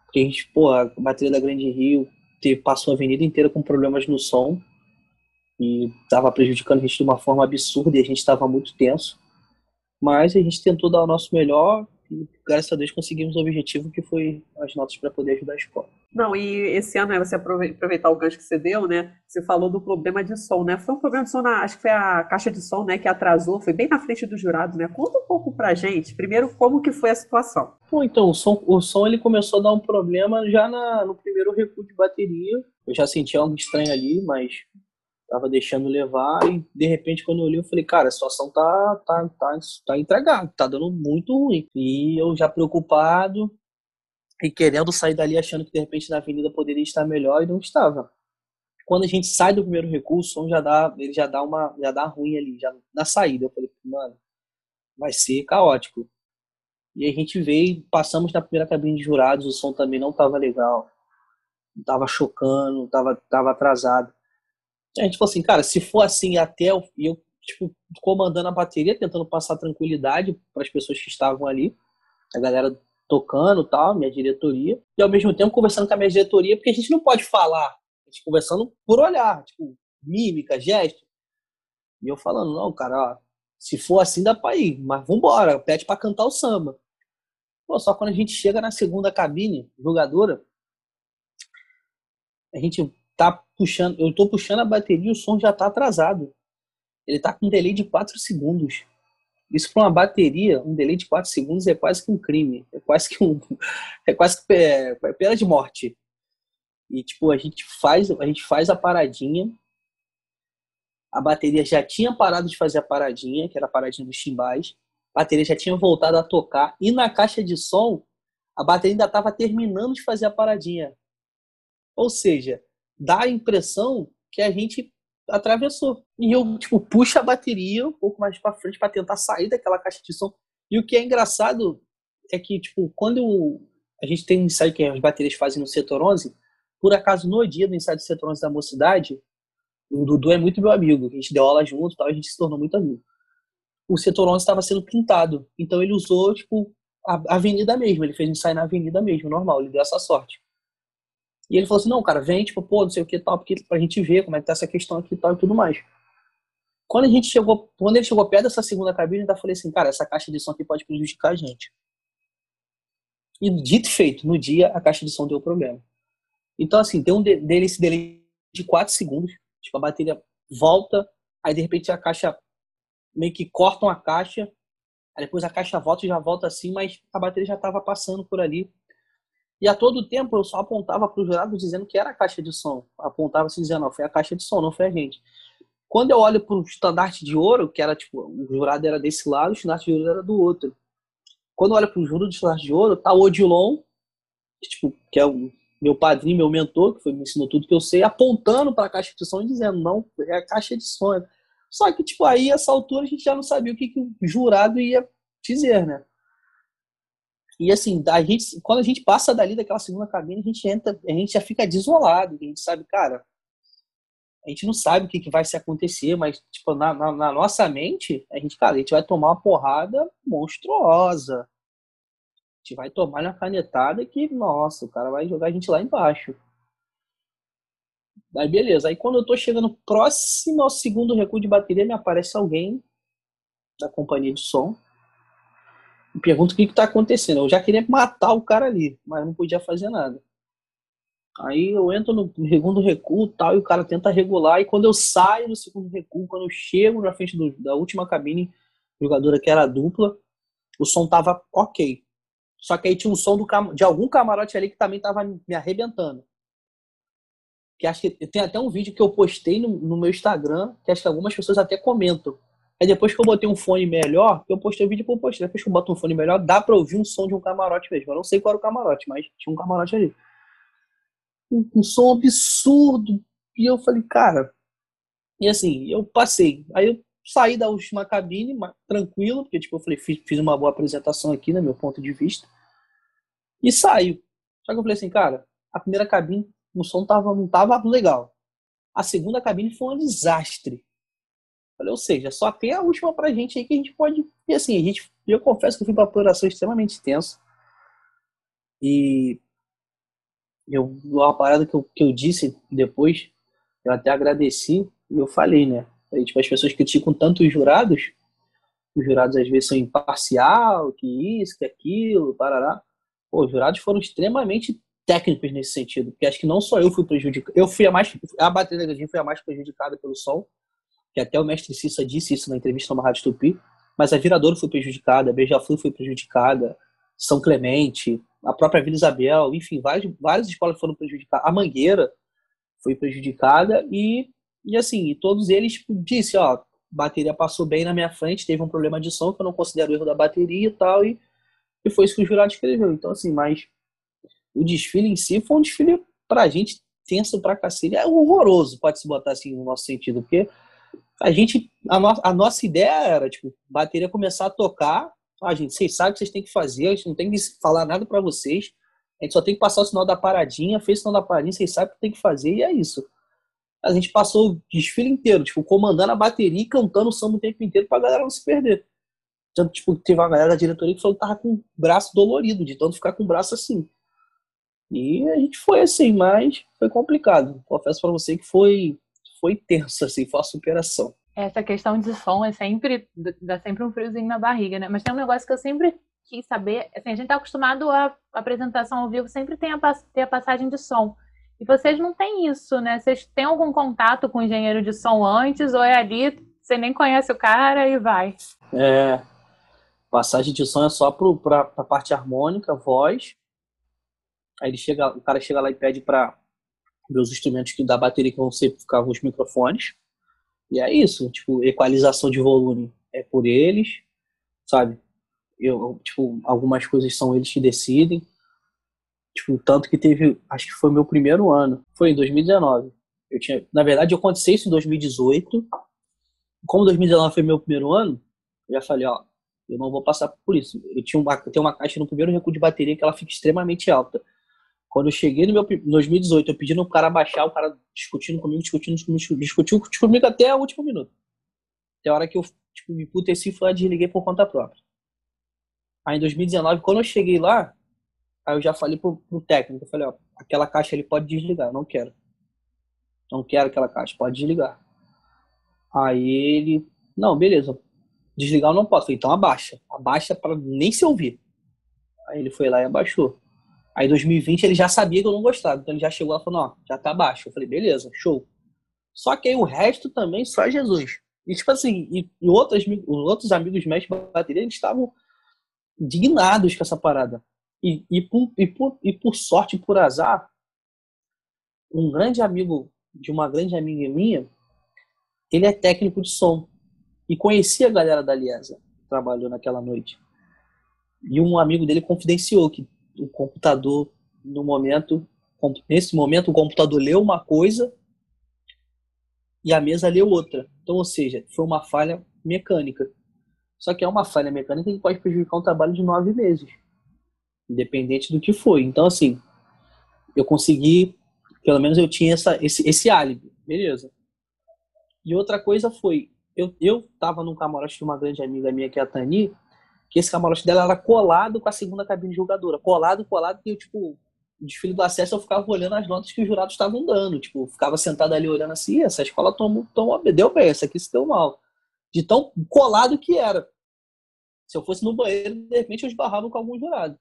porque a gente, pô, a bateria da Grande Rio passou a avenida inteira com problemas no som e estava prejudicando a gente de uma forma absurda e a gente estava muito tenso. Mas a gente tentou dar o nosso melhor e graças a Deus conseguimos o objetivo que foi as notas para poder ajudar a escola.
Não, e esse ano, né, você aproveitar o gancho que você deu, né? Você falou do problema de som, né? Foi um problema de som, na, acho que foi a caixa de som, né, que atrasou, foi bem na frente do jurado, né? Conta um pouco pra gente, primeiro, como que foi a situação.
Bom, então, o som, o som ele começou a dar um problema já na, no primeiro recuo de bateria. Eu já senti algo estranho ali, mas tava deixando levar e de repente quando eu olhei eu falei, cara, a situação tá tá tá tá entregada, tá dando muito ruim. E eu já preocupado e querendo sair dali achando que de repente na avenida poderia estar melhor e não estava. Quando a gente sai do primeiro recurso, já dá, ele já dá uma já dá ruim ali, já na saída. Eu falei, mano, vai ser caótico. E a gente veio, passamos na primeira cabine de jurados, o som também não estava legal. Tava chocando, tava, tava atrasado. A gente falou assim, cara, se for assim até eu, eu tipo, comandando a bateria, tentando passar tranquilidade para as pessoas que estavam ali, a galera tocando tal, minha diretoria, e ao mesmo tempo conversando com a minha diretoria, porque a gente não pode falar, a gente conversando por olhar, tipo, mímica, gesto. E eu falando, não, cara, ó, se for assim dá pra ir, mas vambora, pede para cantar o samba. Pô, só quando a gente chega na segunda cabine, jogadora, a gente tá puxando, eu tô puxando a bateria e o som já tá atrasado. Ele tá com um delay de 4 segundos. Isso para uma bateria, um delay de 4 segundos é quase que um crime. É quase que um. É quase que é, é pena de morte. E tipo, a gente faz, a gente faz a paradinha. A bateria já tinha parado de fazer a paradinha, que era a paradinha dos chimbais. A bateria já tinha voltado a tocar. E na caixa de som, a bateria ainda estava terminando de fazer a paradinha. Ou seja, dá a impressão que a gente atravessou. E eu, tipo, puxo a bateria um pouco mais para frente para tentar sair daquela caixa de som. E o que é engraçado é que, tipo, quando a gente tem um ensaio que as baterias fazem no setor 11, por acaso no dia do ensaio do setor 11 da mocidade, o Dudu é muito meu amigo, a gente deu aula junto tal, a gente se tornou muito amigo. O setor 11 estava sendo pintado, então ele usou, tipo, a avenida mesmo, ele fez um ensaio na avenida mesmo, normal, ele deu essa sorte. E ele falou assim, não, cara, vem, tipo, pô, não sei o que tal, porque pra gente ver como é que tá essa questão aqui e tal e tudo mais. Quando a gente chegou, quando ele chegou perto dessa segunda cabine, eu ainda falei assim, cara, essa caixa de som aqui pode prejudicar a gente. E dito e feito, no dia a caixa de som deu problema. Então, assim, tem um dele esse delay de 4 segundos, tipo, a bateria volta, aí de repente a caixa meio que cortam a caixa, aí depois a caixa volta e já volta assim, mas a bateria já estava passando por ali. E a todo tempo eu só apontava para o jurado dizendo que era a caixa de som. Apontava se dizendo, não, foi a caixa de som, não foi a gente. Quando eu olho para o estandarte de ouro, que era tipo, o jurado era desse lado, o estandarte de ouro era do outro. Quando eu olho para o juro do estandarte de ouro, tá o Odilon, que, tipo, que é o meu padrinho, meu mentor, que foi, me ensinou tudo que eu sei, apontando para a caixa de som e dizendo, não, é a caixa de som. Só que, tipo, aí, essa altura, a gente já não sabia o que, que o jurado ia dizer, né? E assim, a gente, quando a gente passa dali daquela segunda cabine, a gente entra, a gente já fica desolado, a gente sabe, cara, a gente não sabe o que, que vai se acontecer, mas tipo, na, na, na, nossa mente, a gente, cara, a gente vai tomar uma porrada monstruosa. A gente vai tomar uma canetada que, nossa, o cara vai jogar a gente lá embaixo. Aí beleza, aí quando eu tô chegando próximo ao segundo recuo de bateria, me aparece alguém da companhia de som pergunto o que está acontecendo. Eu já queria matar o cara ali, mas não podia fazer nada. Aí eu entro no segundo recuo tal, e o cara tenta regular. E quando eu saio do segundo recuo, quando eu chego na frente do, da última cabine, jogadora que era dupla, o som tava ok. Só que aí tinha um som do, de algum camarote ali que também tava me arrebentando. Que acho que tem até um vídeo que eu postei no, no meu Instagram, que acho que algumas pessoas até comentam. Aí depois que eu botei um fone melhor, eu postei o vídeo por postei. Depois que eu boto um fone melhor, dá pra ouvir um som de um camarote mesmo. Eu não sei qual era o camarote, mas tinha um camarote ali. Um, um som absurdo. E eu falei, cara. E assim, eu passei. Aí eu saí da última cabine, tranquilo, porque tipo, eu falei, fiz, fiz uma boa apresentação aqui, né, meu ponto de vista. E saiu. Só que eu falei assim, cara, a primeira cabine, o som tava, não tava legal. A segunda cabine foi um desastre. Falei, ou seja, só tem a última pra gente aí que a gente pode. E assim, a gente, eu confesso que eu fui pra apuração extremamente tensa. E eu, uma parada que eu, que eu disse depois, eu até agradeci e eu falei, né? Aí, tipo, as pessoas criticam tanto os jurados, os jurados às vezes são imparcial, que isso, que aquilo, parará. Pô, os jurados foram extremamente técnicos nesse sentido, porque acho que não só eu fui prejudicado, eu fui a mais, a bateria da foi a mais prejudicada pelo som, que até o mestre Cissa disse isso na entrevista no Rádio Tupi, mas a Viradouro foi prejudicada, a Beija-Flor foi prejudicada, São Clemente, a própria Vila Isabel, enfim, várias, várias escolas foram prejudicadas. A Mangueira foi prejudicada e E assim, todos eles tipo, disse, ó, bateria passou bem na minha frente, teve um problema de som que eu não considero erro da bateria e tal, e, e foi isso que o jurado escreveu. Então, assim, mas o desfile em si foi um desfile pra gente tenso pra cacete. É horroroso, pode se botar assim no nosso sentido, porque a gente, a, no, a nossa ideia era, tipo, bateria começar a tocar, ah, gente, vocês sabem o que vocês têm que fazer, a gente não tem que falar nada para vocês, a gente só tem que passar o sinal da paradinha, fez o sinal da paradinha, vocês sabem o que tem que fazer e é isso. A gente passou o desfile inteiro, tipo, comandando a bateria e cantando o samba o tempo inteiro pra galera não se perder. Tanto, tipo, teve uma galera da diretoria que falou que tava com o braço dolorido, de tanto ficar com o braço assim. E a gente foi assim, mas foi complicado. Confesso para você que foi foi tenso, assim, foi a superação.
Essa questão de som é sempre dá sempre um friozinho na barriga, né? Mas tem um negócio que eu sempre quis saber, assim, a gente tá acostumado a apresentação ao vivo sempre tem a, ter a passagem de som. E vocês não têm isso, né? Vocês têm algum contato com o engenheiro de som antes ou é ali, você nem conhece o cara e vai?
É, passagem de som é só para a parte harmônica, voz, Aí ele chega, o cara chega lá e pede para os instrumentos que da bateria que vão ser ficar os microfones. E é isso, tipo, equalização de volume é por eles, sabe? Eu, tipo, algumas coisas são eles que decidem. Tipo, tanto que teve, acho que foi meu primeiro ano, foi em 2019. Eu tinha, na verdade, eu aconteceu isso em 2018. Como 2019 foi meu primeiro ano, eu já falei, ó, eu não vou passar por isso. Eu tinha uma, tenho uma caixa no primeiro recuo de bateria que ela fica extremamente alta. Quando eu cheguei no meu 2018, eu pedindo o cara baixar, o cara discutindo comigo, discutindo comigo, discutiu comigo até o último minuto. Até a hora que eu tipo, me puteci foi desliguei por conta própria. Aí em 2019, quando eu cheguei lá, aí eu já falei pro, pro técnico, eu falei, ó, aquela caixa ele pode desligar, não quero. Não quero aquela caixa, pode desligar. Aí ele, não, beleza, desligar eu não posso. Falei, então abaixa, abaixa para nem se ouvir. Aí ele foi lá e abaixou. Aí 2020 ele já sabia que eu não gostava, então ele já chegou lá falou, ó, já tá baixo. Eu falei, beleza, show. Só que aí o resto também só Jesus. E tipo assim, e, e outros, outros amigos mestres de bateria, eles estavam indignados com essa parada. E, e, por, e, por, e por sorte, por azar, um grande amigo de uma grande amiga minha, ele é técnico de som. E conhecia a galera da Liesa, que trabalhou naquela noite. E um amigo dele confidenciou que o computador, no momento, nesse momento, o computador leu uma coisa e a mesa leu outra. Então, ou seja, foi uma falha mecânica. Só que é uma falha mecânica que pode prejudicar um trabalho de nove meses, independente do que foi. Então, assim, eu consegui, pelo menos eu tinha essa, esse, esse álibi, beleza. E outra coisa foi, eu, eu tava num camarote de uma grande amiga minha, que é a Tani, que esse camarote dela era colado com a segunda cabine de jogadora. Colado, colado, que eu, tipo, desfile do acesso eu ficava olhando as notas que os jurados estavam dando. Tipo, ficava sentado ali olhando assim, essa escola tomou, tomou, deu bem, essa aqui se deu mal. De tão colado que era. Se eu fosse no banheiro, de repente eu esbarrava com algum jurado.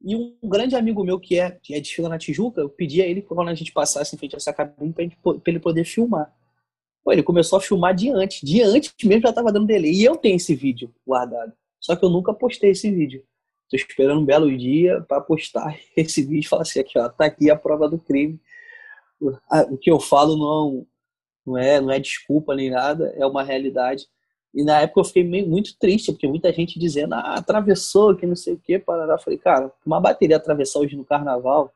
E um grande amigo meu que é, que é desfila na Tijuca, eu pedi a ele quando a gente passasse em frente a essa cabine pra ele poder filmar. Pô, ele começou a filmar. De antes mesmo já tava dando delay. E eu tenho esse vídeo guardado. Só que eu nunca postei esse vídeo. Tô esperando um belo dia para postar esse vídeo e falar assim, aqui, ó, tá aqui a prova do crime. O que eu falo não, não é, não é desculpa nem nada, é uma realidade. E na época eu fiquei meio, muito triste, porque muita gente dizendo, ah, atravessou, que não sei o que, parará. Eu falei, cara, uma bateria atravessar hoje no carnaval,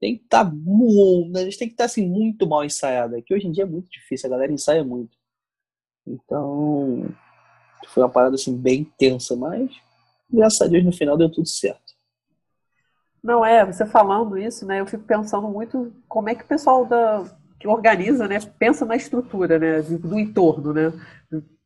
tem que estar tá, a gente tem que estar tá, assim muito mal ensaiada, que hoje em dia é muito difícil, a galera ensaia muito. Então, foi uma parada assim bem tensa, mas graças a Deus no final deu tudo certo.
Não é, você falando isso, né? Eu fico pensando muito como é que o pessoal da que organiza, né, pensa na estrutura, né, do entorno, né?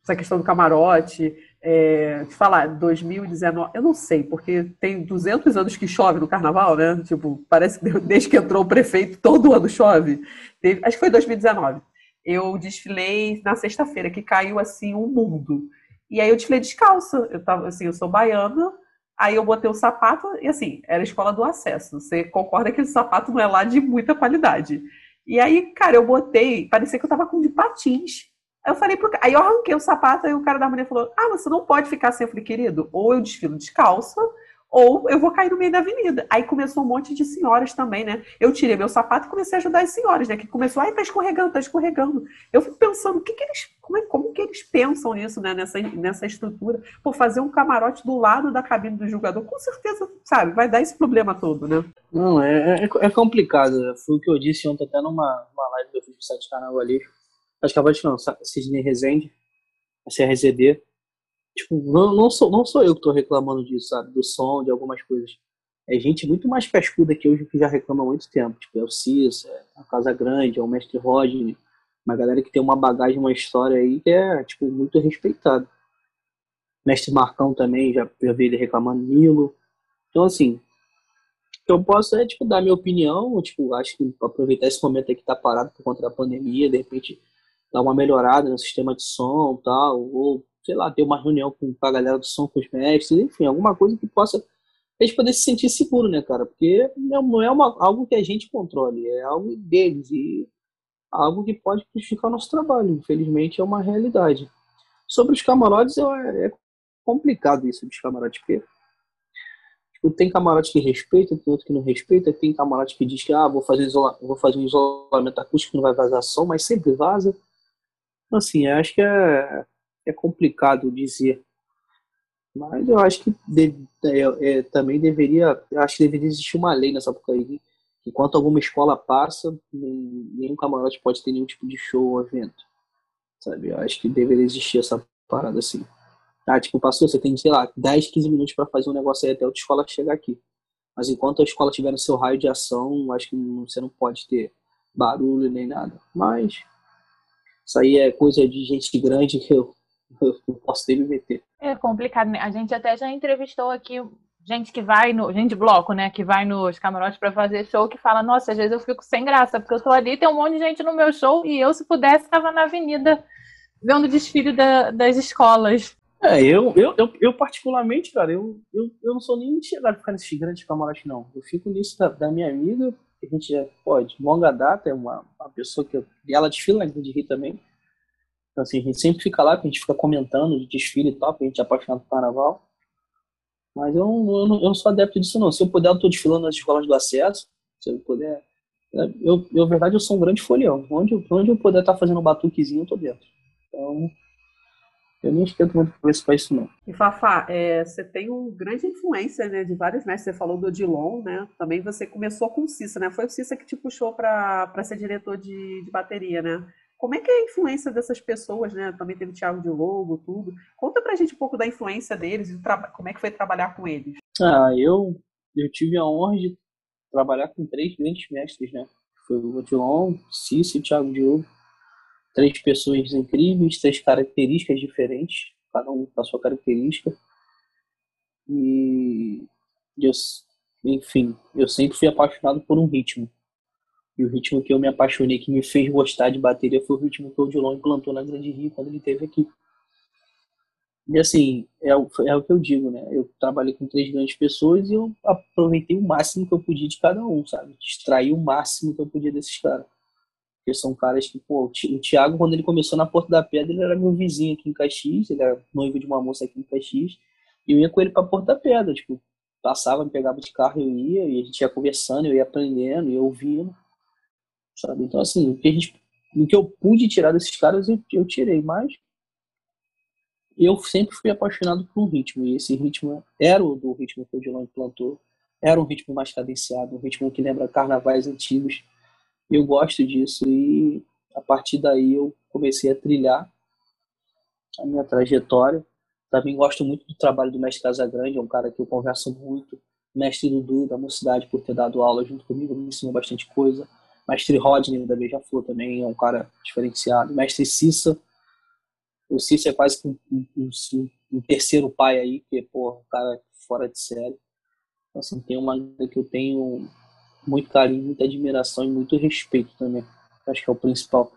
Essa questão do camarote, é, falar, 2019, eu não sei, porque tem 200 anos que chove no carnaval, né? Tipo, parece que desde que entrou o prefeito, todo ano chove. Teve, acho que foi 2019. Eu desfilei na sexta-feira, que caiu assim um mundo. E aí eu desfilei descalça. Eu tava assim, eu sou baiana, aí eu botei o sapato, e assim, era a escola do acesso. Você concorda que esse sapato não é lá de muita qualidade. E aí, cara, eu botei, parecia que eu tava com de patins. Aí eu falei pro Aí eu arranquei o sapato, aí o cara da mulher falou: Ah, você não pode ficar assim. Eu falei, querido, ou eu desfilo descalça, ou eu vou cair no meio da avenida. Aí começou um monte de senhoras também, né? Eu tirei meu sapato e comecei a ajudar as senhoras, né? Que começou, ai, tá escorregando, tá escorregando. Eu fico pensando, o que, que eles, como, é, como que eles pensam nisso, né? Nessa, nessa estrutura, por fazer um camarote do lado da cabine do julgador, com certeza, sabe, vai dar esse problema todo, né?
Não, é, é, é complicado. Foi o que eu disse ontem até numa, numa live que eu fiz pro site canal ali. Acho que a voz não, Sidney Rezende, a CRZD Tipo, não, não, sou, não sou eu que tô reclamando disso, sabe? Do som, de algumas coisas. É gente muito mais cascuda que eu que já reclama há muito tempo. Tipo, é o Cícero, é a Casa Grande, é o Mestre Rodney. Uma galera que tem uma bagagem, uma história aí que é, tipo, muito respeitada. Mestre Marcão também, já, já vi ele reclamando Nilo. Então, assim, que eu posso é, tipo, dar minha opinião. Tipo, acho que aproveitar esse momento aí que tá parado por conta da pandemia, de repente dar uma melhorada no sistema de som tal, ou sei lá, ter uma reunião com a galera do som, com os mestres, enfim, alguma coisa que possa a gente poder se sentir seguro, né, cara? Porque não é uma, algo que a gente controle, é algo deles e algo que pode prejudicar o nosso trabalho. Infelizmente, é uma realidade. Sobre os camarotes, é, é complicado isso dos camarotes, porque tipo, tem camarote que respeita, tem outro que não respeita, tem camarote que diz que ah, vou fazer, vou fazer um isolamento acústico não vai vazar som, mas sempre vaza. Então, assim, acho que é, é complicado dizer. Mas eu acho que deve, é, é, também deveria, acho que deveria existir uma lei nessa época aí, enquanto alguma escola passa, nenhum camarote pode ter nenhum tipo de show ou evento. Sabe? Eu acho que deveria existir essa parada assim. Ah, tipo, passou, você tem, sei lá, 10, 15 minutos para fazer um negócio aí até outra escola chegar aqui. Mas enquanto a escola tiver no seu raio de ação, acho que você não pode ter barulho nem nada. Mas isso aí é coisa de gente grande que eu eu não posso nem me meter.
É complicado, né? A gente até já entrevistou aqui gente que vai no. Gente de bloco, né? Que vai nos camarotes para fazer show que fala, nossa, às vezes eu fico sem graça, porque eu tô ali, tem um monte de gente no meu show, e eu, se pudesse, estava na avenida vendo o desfile da, das escolas.
É, eu, eu, eu, eu, particularmente, cara, eu, eu, eu não sou nem chegado a ficar nesse grande camarote, não. Eu fico nisso da, da minha amiga, a gente já, pô, longa data, é uma, uma pessoa que ela desfila na de Rio também. Então, assim, a gente sempre fica lá, a gente fica comentando de desfile e tal, porque a gente é apaixonado por carnaval. Mas eu, eu, não, eu não sou adepto disso, não. Se eu puder, eu estou desfilando nas escolas do acesso. Se eu puder. Eu, eu, na verdade, eu sou um grande folião. Onde, onde eu puder estar tá fazendo um batuquezinho, eu estou dentro. Então, eu nem esquento muito cabeça para isso, não.
E Fafá, é, você tem uma grande influência né, de vários mestres. Você falou do Odilon, né? Também você começou com o Cissa, né? Foi o Cissa que te puxou para ser diretor de, de bateria, né? Como é que é a influência dessas pessoas, né? Também teve o Thiago de Lobo, tudo. Conta pra gente um pouco da influência deles e como é que foi trabalhar com eles.
Ah, eu, eu tive a honra de trabalhar com três grandes mestres, né? Foi o Odilon, Cício e o Thiago de Lobo. Três pessoas incríveis, três características diferentes, cada um com a sua característica. E eu, enfim, eu sempre fui apaixonado por um ritmo. E o ritmo que eu me apaixonei, que me fez gostar de bateria, foi o ritmo que o Odilon implantou na Grande Rio quando ele esteve aqui. E assim, é o, é o que eu digo, né? Eu trabalhei com três grandes pessoas e eu aproveitei o máximo que eu podia de cada um, sabe? Extraí o máximo que eu podia desses caras. Porque são caras que, pô, o Thiago, quando ele começou na Porta da Pedra, ele era meu vizinho aqui em Caxias, ele era noivo de uma moça aqui em Caxias, e eu ia com ele pra Porta da Pedra, tipo, passava, me pegava de carro, eu ia, e a gente ia conversando, eu ia aprendendo, eu ouvindo sabe? Então, assim, o que, a gente, o que eu pude tirar desses caras, eu, eu tirei, mas eu sempre fui apaixonado por um ritmo, e esse ritmo era o do ritmo que o Dilon implantou, era um ritmo mais cadenciado, um ritmo que lembra carnavais antigos. Eu gosto disso e a partir daí eu comecei a trilhar a minha trajetória. Também gosto muito do trabalho do mestre Casagrande, é um cara que eu converso muito. Mestre Dudu, da Mocidade, por ter dado aula junto comigo, me ensinou bastante coisa. Mestre Rodney da Beija-Flor também é um cara diferenciado. Mestre Cissa. O Cissa é quase um, um, um, um terceiro pai aí, que pô, um cara fora de série. Então, assim, tem uma que eu tenho muito carinho, muita admiração e muito respeito também. Acho que é o principal.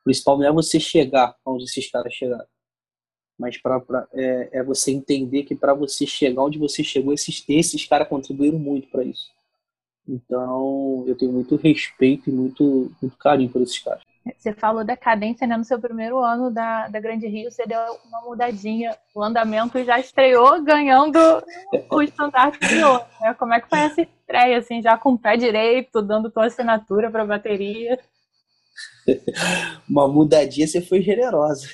O principal não é você chegar onde esses caras chegaram, mas pra, pra é, é, você entender que para você chegar onde você chegou, esses, esses caras contribuíram muito para isso. Então, eu tenho muito respeito e muito, muito carinho por esses caras.
Você falou da cadência, né? No seu primeiro ano da, da Grande Rio, você deu uma mudadinha. O andamento já estreou ganhando o estandarte de ouro. Né? Como é que foi essa estreia, assim, já com o pé direito, dando tua assinatura para a bateria?
uma mudadinha, você foi generosa.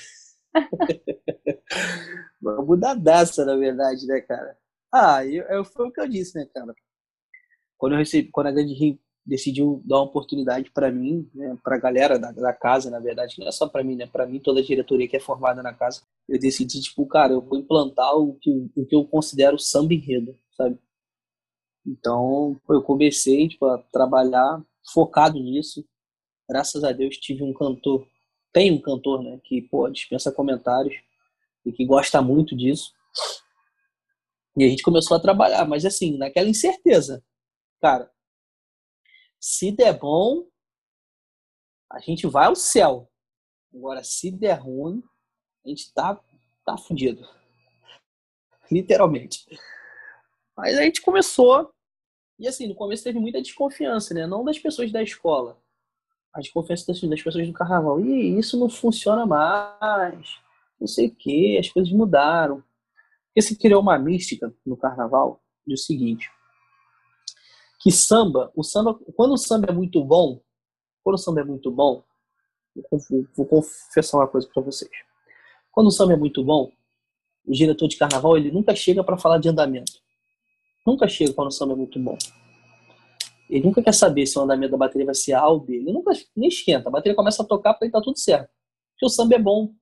uma mudadaça, na verdade, né, cara? Ah, eu, eu, foi o que eu disse, né, cara? Quando eu recebi, quando a Grande Rio decidiu dar uma oportunidade para mim, né, para a galera da, da, casa, na verdade, não é só para mim, né, para mim toda a diretoria que é formada na casa, eu decidi tipo, cara, eu vou implantar o que, o que eu considero samba enredo, sabe? Então, eu comecei tipo, a trabalhar focado nisso. Graças a Deus tive um cantor, tem um cantor, né, que pô, dispensa comentários e que gosta muito disso. E a gente começou a trabalhar, mas assim, naquela incerteza. Cara, se der bom, a gente vai ao céu. Agora, se der ruim, a gente tá, tá fudido. Literalmente. Mas a gente começou. E assim, no começo teve muita desconfiança, né? Não das pessoas da escola. A desconfiança das, das pessoas do carnaval. E isso não funciona mais. Não sei o que, as coisas mudaram. Porque se criou uma mística no carnaval do seguinte que samba, o samba, quando o samba é muito bom, quando o samba é muito bom, vou, confessar uma coisa para vocês. Quando o samba é muito bom, o diretor de carnaval ele nunca chega para falar de andamento. Nunca chega quando o samba é muito bom. Ele nunca quer saber se o andamento da bateria vai ser A ou B. Ele nunca nem esquenta. A bateria começa a tocar para ele tá tudo certo. Porque o samba é bom,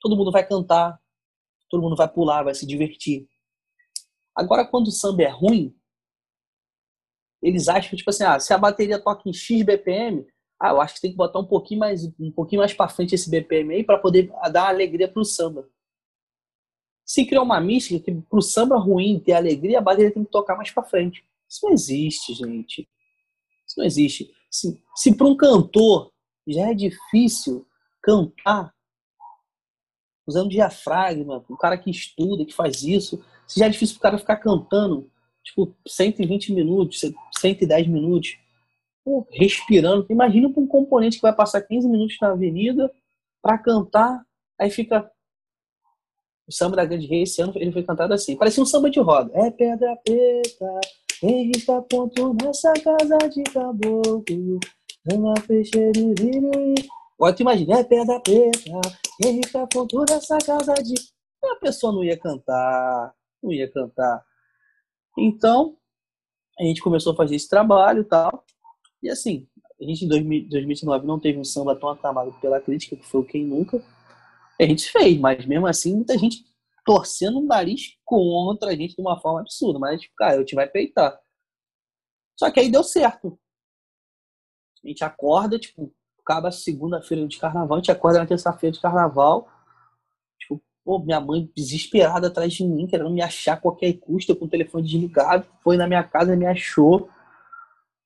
todo mundo vai cantar, todo mundo vai pular, vai se divertir. Agora, quando o samba é ruim, eles acham, tipo assim, ah, se a bateria toca em X BPM, ah, eu acho que tem que botar um pouquinho mais, um pouquinho mais para frente esse BPM aí para poder dar alegria pro samba. Se criou uma mística que pro samba ruim ter alegria, a bateria tem que tocar mais para frente. Isso não existe, gente. Isso não existe. Se, se para um cantor já é difícil cantar usando diafragma, um cara que estuda, que faz isso, se já é difícil pro cara ficar cantando tipo, 120 minutos, 110 minutos, pô, respirando. Imagina para um componente que vai passar 15 minutos na avenida para cantar, aí fica. O samba da Grande Rei esse ano ele foi cantado assim. Parecia um samba de roda. É pedra preta, Henrique ponto nessa casa de caboclo. Uma fecheira Agora tu imagina, é pedra preta, Henrique ponto nessa casa de. A pessoa não ia cantar, não ia cantar. Então, a gente começou a fazer esse trabalho e tal. E assim, a gente em 2019 não teve um samba tão aclamado pela crítica, que foi o Quem Nunca. A gente fez, mas mesmo assim, muita gente torcendo o nariz contra a gente de uma forma absurda. Mas, tipo, cara, eu te vai peitar. Só que aí deu certo. A gente acorda, tipo, acaba segunda-feira de carnaval, a gente acorda na terça-feira de carnaval Pô, minha mãe desesperada atrás de mim, querendo me achar a qualquer custo, com o telefone desligado, foi na minha casa, me achou.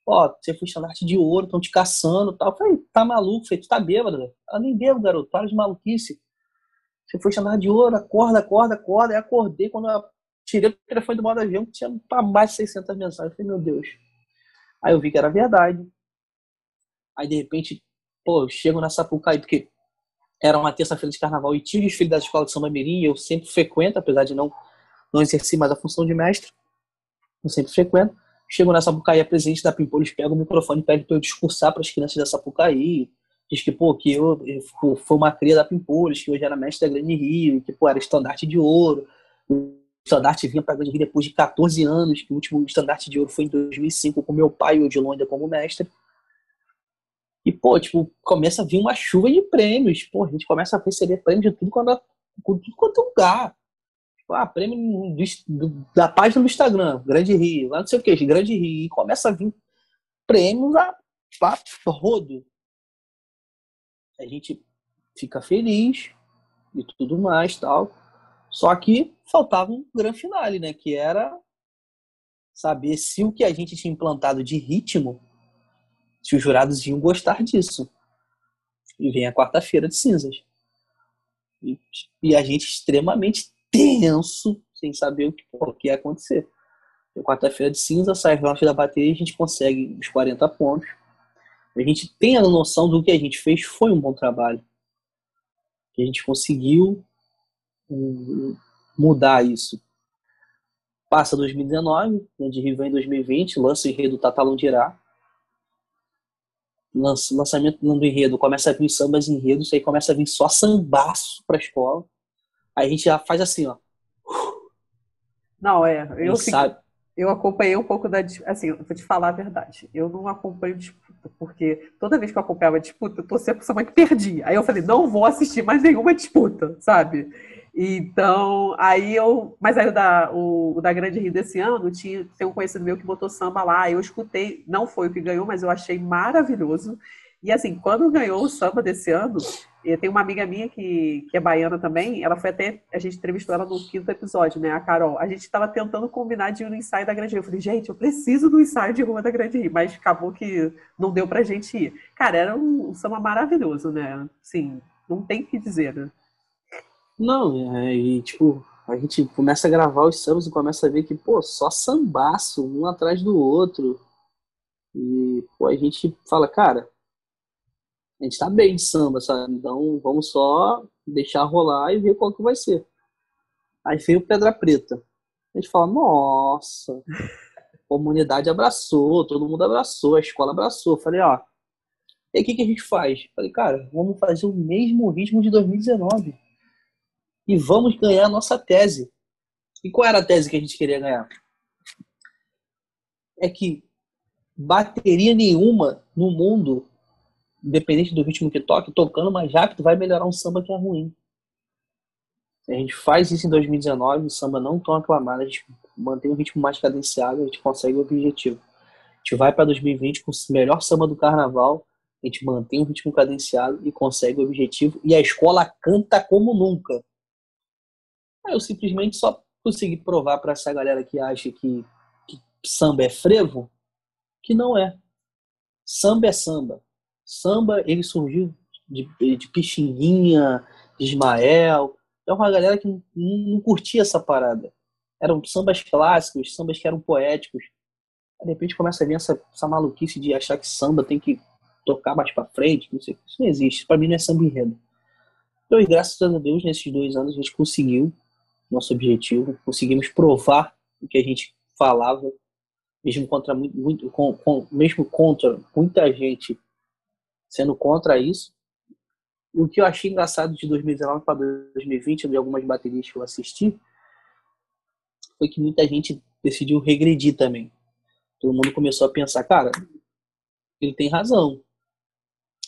Ó, você foi estandarte de ouro, estão te caçando tal. Eu falei, tá maluco, falei, tu tá bêbado, Ela nem bebo, garoto, para de maluquice. Você foi estandarte de ouro, acorda, acorda, acorda. Aí acordei quando eu tirei o telefone do modo avião, tinha mais de 600 mensagens. Eu falei, meu Deus. Aí eu vi que era verdade. Aí de repente, pô, eu chego na Sapucaí, porque era uma terça-feira de carnaval e tinha o desfile da escola de São Mirim, eu sempre frequento, apesar de não, não exercer mais a função de mestre, eu sempre frequento. Chego na Sapucaí, a presidente da Pimpolhos pega o microfone e pede para eu discursar para as crianças da Sapucaí. Diz que, pô, que eu, eu foi uma cria da Pimpolhos, que hoje era mestre da Grande Rio, que, pô, era estandarte de ouro. O estandarte vinha para a Grande Rio depois de 14 anos, que o último estandarte de ouro foi em 2005 com meu pai, o Odilon, ainda como mestre. E, pô, tipo, começa a vir uma chuva de prêmios. Pô, a gente começa a receber prêmios de tudo quanto, é, tudo quanto é lugar. Tipo, ah, prêmio do, da página do Instagram, Grande Rio, lá não sei o que, Grande Rio. E começa a vir prêmios a, a rodo. A gente fica feliz e tudo mais tal. Só que faltava um grande finale, né? Que era saber se o que a gente tinha implantado de ritmo se os jurados iam gostar disso. E vem a quarta-feira de cinzas. E, e, a gente extremamente tenso, sem saber o que, o que ia acontecer. quarta-feira de cinza, sai a da bateria e a gente consegue os 40 pontos. a gente tem a noção do que a gente fez foi um bom trabalho. A gente conseguiu hum, mudar isso. Passa 2019, de Rio vem 2020, lança o enredo Tatalão de Irá. Lança, lançamento do enredo, começa a vir sambas enredos, aí começa a vir só sambaço pra escola. Aí a gente já faz assim, ó.
Não, é. Eu, sabe. eu acompanhei um pouco da. Assim, vou te falar a verdade. Eu não acompanho disputa, porque toda vez que eu acompanhava a disputa, eu torcia pra mãe que perdia. Aí eu falei, não vou assistir mais nenhuma disputa, sabe? Então, aí eu. Mas aí o da, o, o da Grande Rio desse ano, tinha, tem um conhecido meu que botou samba lá. Eu escutei, não foi o que ganhou, mas eu achei maravilhoso. E assim, quando ganhou o samba desse ano, tem uma amiga minha que, que é baiana também, ela foi até. A gente entrevistou ela no quinto episódio, né? A Carol. A gente estava tentando combinar de ir no ensaio da Grande Rio. Eu falei, gente, eu preciso do ensaio de rua da Grande Rio, mas acabou que não deu pra gente ir. Cara, era um, um samba maravilhoso, né? Sim, não tem o que dizer, né?
Não, é, e tipo, a gente começa a gravar os sambas e começa a ver que, pô, só sambaço, um atrás do outro. E, pô, a gente fala, cara, a gente tá bem de samba, sabe? Então vamos só deixar rolar e ver qual que vai ser. Aí veio Pedra Preta. A gente fala, nossa, a comunidade abraçou, todo mundo abraçou, a escola abraçou. Falei, ó, e o que, que a gente faz? Falei, cara, vamos fazer o mesmo ritmo de 2019 e vamos ganhar a nossa tese. E qual era a tese que a gente queria ganhar? É que bateria nenhuma no mundo, independente do ritmo que toque, tocando mais rápido, vai melhorar um samba que é ruim. A gente faz isso em 2019, o samba não tão aclamado, a gente mantém um ritmo mais cadenciado, a gente consegue o objetivo. A gente vai para 2020 com o melhor samba do carnaval, a gente mantém um ritmo cadenciado e consegue o objetivo, e a escola canta como nunca. Eu simplesmente só consegui provar para essa galera que acha que, que samba é frevo, que não é. Samba é samba. Samba, ele surgiu de, de Pixinguinha, de Ismael. É uma galera que não, não curtia essa parada. Eram sambas clássicos, sambas que eram poéticos. Aí, de repente começa a vir essa, essa maluquice de achar que samba tem que tocar mais para frente. Não sei. Isso não existe. Para mim não é samba enredo. Então, graças a Deus, nesses dois anos a gente conseguiu nosso objetivo, conseguimos provar o que a gente falava, mesmo contra muito, com, com, mesmo contra muita gente sendo contra isso. E o que eu achei engraçado de 2019 para 2020, de algumas baterias que eu assisti, foi que muita gente decidiu regredir também. Todo mundo começou a pensar, cara, ele tem razão.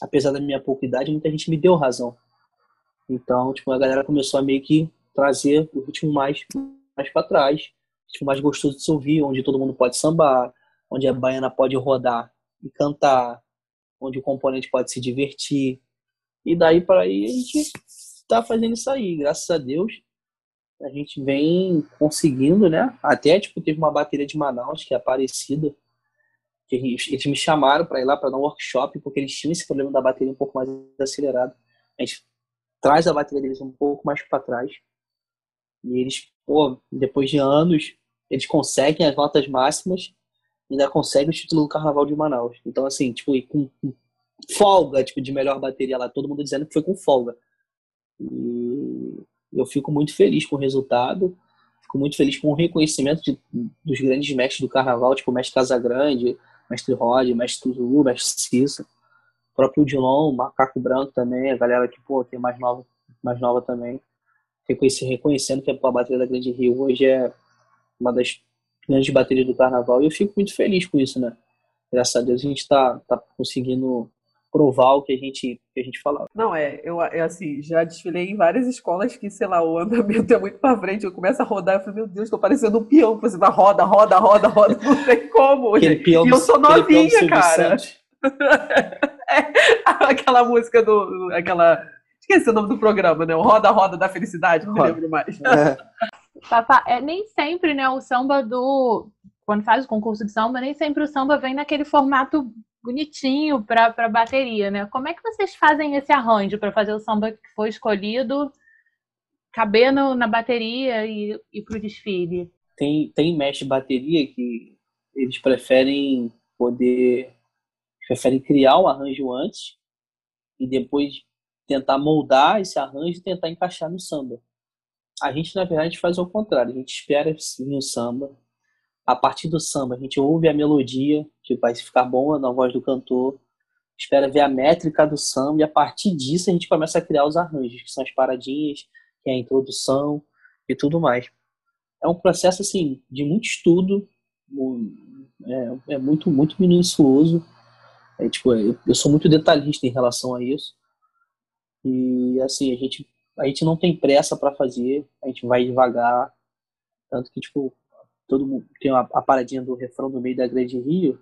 Apesar da minha pouca idade, muita gente me deu razão. Então, tipo, a galera começou a meio que trazer o ritmo mais, mais para trás, o ritmo mais gostoso de se ouvir, onde todo mundo pode sambar, onde a baiana pode rodar e cantar, onde o componente pode se divertir. E daí para aí a gente está fazendo isso aí, graças a Deus. A gente vem conseguindo, né? Até tipo teve uma bateria de Manaus que é parecida, que eles me chamaram para ir lá para dar um workshop porque eles tinham esse problema da bateria um pouco mais acelerado. A gente traz a bateria deles um pouco mais para trás e eles, pô, depois de anos, eles conseguem as notas máximas e ainda conseguem o título do Carnaval de Manaus. Então, assim, tipo, com, com folga, tipo, de melhor bateria lá, todo mundo dizendo que foi com folga. E eu fico muito feliz com o resultado, fico muito feliz com o reconhecimento de, dos grandes mestres do Carnaval, tipo o mestre Casagrande, mestre Rod, mestre Tuzu, mestre Cissa, próprio Dilon, Macaco Branco também, a galera que, pô, que é mais nova, mais nova também reconhecendo que a bateria da Grande Rio hoje é uma das grandes baterias do carnaval e eu fico muito feliz com isso, né? Graças a Deus a gente está tá conseguindo provar o que a gente que a gente falava.
Não, é, eu é assim, já desfilei em várias escolas que, sei lá, o andamento é muito para frente, eu começo a rodar, eu falo, meu Deus, tô parecendo um peão, você vai roda, roda, roda, roda, não tem como.
Aquele peão
e eu sou novinha, cara. é, aquela música do aquela Esqueci o nome do programa, né? O Roda Roda da Felicidade, não me lembro mais. É.
Papá, é, nem sempre, né, o samba do. Quando faz o concurso de samba, nem sempre o samba vem naquele formato bonitinho para bateria, né? Como é que vocês fazem esse arranjo para fazer o samba que foi escolhido caber no, na bateria e, e para o desfile?
Tem, tem mestre bateria que eles preferem poder prefere criar um arranjo antes e depois tentar moldar esse arranjo e tentar encaixar no samba. A gente, na verdade, faz o contrário. A gente espera vir o samba. A partir do samba, a gente ouve a melodia, que vai ficar boa na voz do cantor. Espera ver a métrica do samba e a partir disso a gente começa a criar os arranjos, que são as paradinhas, que é a introdução e tudo mais. É um processo assim de muito estudo, é, é muito muito minucioso. É, tipo, eu, eu sou muito detalhista em relação a isso. E assim, a gente a gente não tem pressa para fazer, a gente vai devagar. Tanto que, tipo, todo mundo tem a, paradinha do refrão do meio da Grande Rio,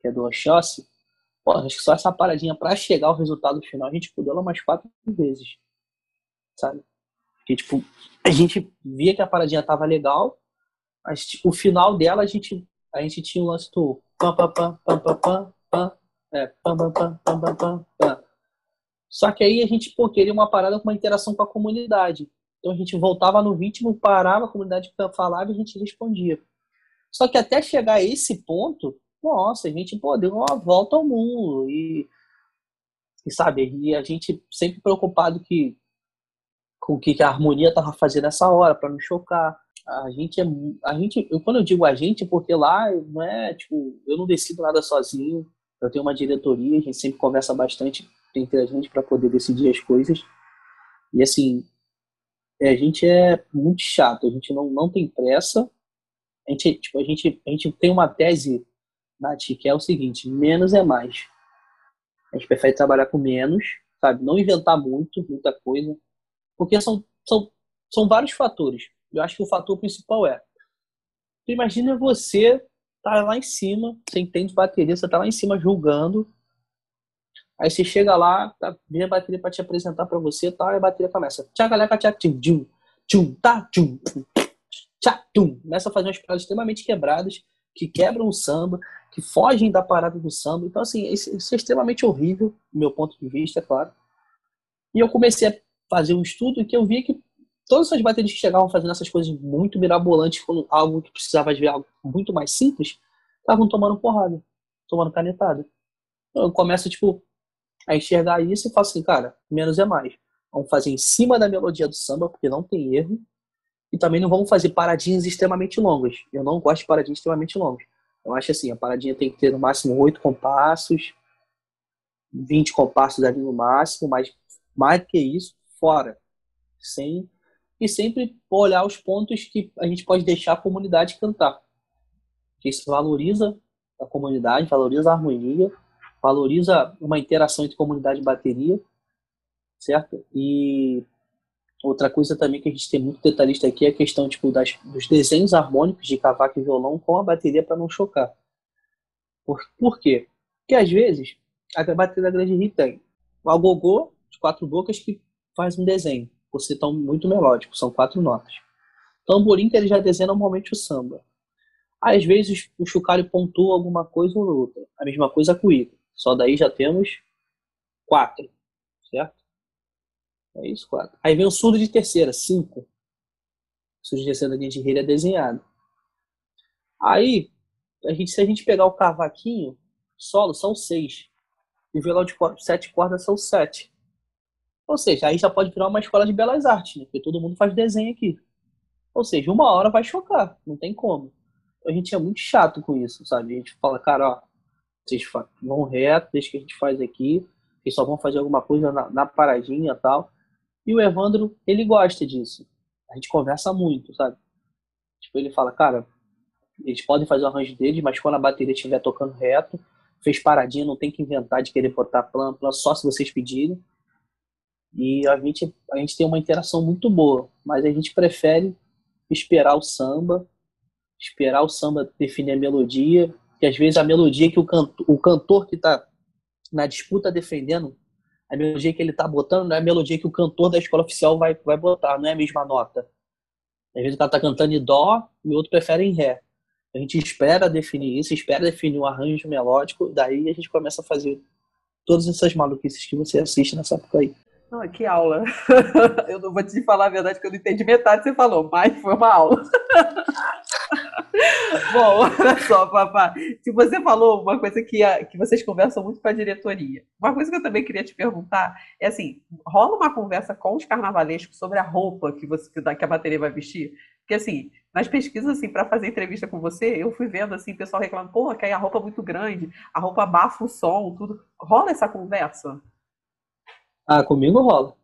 que é do Oxóssi. Pô, acho que só essa paradinha para chegar ao resultado final, a gente pudeu ela umas quatro vezes. Sabe? Porque, tipo, a gente via que a paradinha tava legal, mas tipo, o final dela a gente, a gente tinha o lance do pam, pam, pam, pam, pam, pam, pam, é, pam, pam, pam, pam, pam, pam. Só que aí a gente pô, queria uma parada com uma interação com a comunidade. Então a gente voltava no ritmo, parava, a comunidade falava e a gente respondia. Só que até chegar a esse ponto, nossa, a gente pô, deu uma volta ao mundo. E, e sabe, e a gente sempre preocupado que, com o que a harmonia estava fazendo nessa hora, para não chocar. A gente é. A gente, eu, quando eu digo a gente, porque lá não é, tipo, eu não decido nada sozinho. Eu tenho uma diretoria, a gente sempre conversa bastante entre a gente para poder decidir as coisas. E assim, é, a gente é muito chato, a gente não, não tem pressa. A gente, tipo, a, gente, a gente tem uma tese, Nath, que é o seguinte: menos é mais. A gente prefere trabalhar com menos, sabe? Não inventar muito, muita coisa. Porque são, são, são vários fatores. Eu acho que o fator principal é. Imagina você tá lá em cima, você entende bateria, você tá lá em cima julgando, Aí você chega lá, tá, vem a bateria para te apresentar para você, tal, e a bateria começa. Tchagaleca, tchá, tchum, tchum, tchum, tá, tchum, tchá, tchum. Começa a fazer umas paradas extremamente quebradas, que quebram o samba, que fogem da parada do samba. Então, assim, isso, é extremamente horrível, do meu ponto de vista, é claro. E eu comecei a fazer um estudo em que eu via que todas essas baterias que chegavam fazendo essas coisas muito mirabolantes, algo que precisava de algo muito mais simples, estavam tomando porrada, tomando canetada. Então, eu começo, tipo, a enxergar isso e falar assim, cara, menos é mais. Vamos fazer em cima da melodia do samba, porque não tem erro. E também não vamos fazer paradinhas extremamente longas. Eu não gosto de paradinhas extremamente longas. Eu acho assim, a paradinha tem que ter no máximo oito compassos, 20 compassos ali no máximo, mas mais do que isso, fora. Sem, e sempre olhar os pontos que a gente pode deixar a comunidade cantar. Porque isso valoriza a comunidade, valoriza a harmonia valoriza uma interação entre comunidade e bateria, certo? E outra coisa também que a gente tem muito detalhista aqui é a questão tipo, das, dos desenhos harmônicos de cavaco e violão com a bateria para não chocar. Por, por quê? Porque às vezes a bateria da Grande Rio tem o agogô de quatro bocas que faz um desenho, por ser tão muito melódico, são quatro notas. Tamborim que ele já desenha normalmente o samba. Às vezes o chocalho pontua alguma coisa ou outra. A mesma coisa a. Só daí já temos quatro, certo? É isso, quatro. Aí vem o surdo de terceira, cinco. O surdo de terceira linha de é desenhado. Aí, a gente, se a gente pegar o cavaquinho, solo, são seis. E o violão de sete cordas são sete. Ou seja, aí já pode virar uma escola de belas artes, né? Porque todo mundo faz desenho aqui. Ou seja, uma hora vai chocar, não tem como. A gente é muito chato com isso, sabe? A gente fala, cara, ó, vocês vão reto, desde que a gente faz aqui, vocês só vão fazer alguma coisa na, na paradinha e tal. E o Evandro, ele gosta disso. A gente conversa muito, sabe? Tipo, ele fala, cara, eles podem fazer o arranjo deles, mas quando a bateria estiver tocando reto, fez paradinha, não tem que inventar de querer botar plan, plan só se vocês pedirem. E a gente, a gente tem uma interação muito boa, mas a gente prefere esperar o samba, esperar o samba definir a melodia que às vezes a melodia que o, canto, o cantor que está na disputa defendendo, a melodia que ele está botando não é a melodia que o cantor da escola oficial vai, vai botar, não é a mesma nota. Às vezes o cara está cantando em dó e o outro prefere em ré. A gente espera definir isso, espera definir um arranjo melódico, daí a gente começa a fazer todas essas maluquices que você assiste nessa época aí.
Não, que aula. Eu não vou te falar a verdade que eu não entendi metade que você falou, mas foi uma aula. Bom, olha só, papá. Se você falou uma coisa que, a, que vocês conversam muito com a diretoria, uma coisa que eu também queria te perguntar é assim: rola uma conversa com os carnavalescos sobre a roupa que, você, que a bateria vai vestir? Porque assim, nas pesquisas assim para fazer entrevista com você, eu fui vendo assim, o pessoal reclamando, pô, que aí a roupa é muito grande, a roupa abafa o som, tudo. Rola essa conversa?
Ah, comigo rola.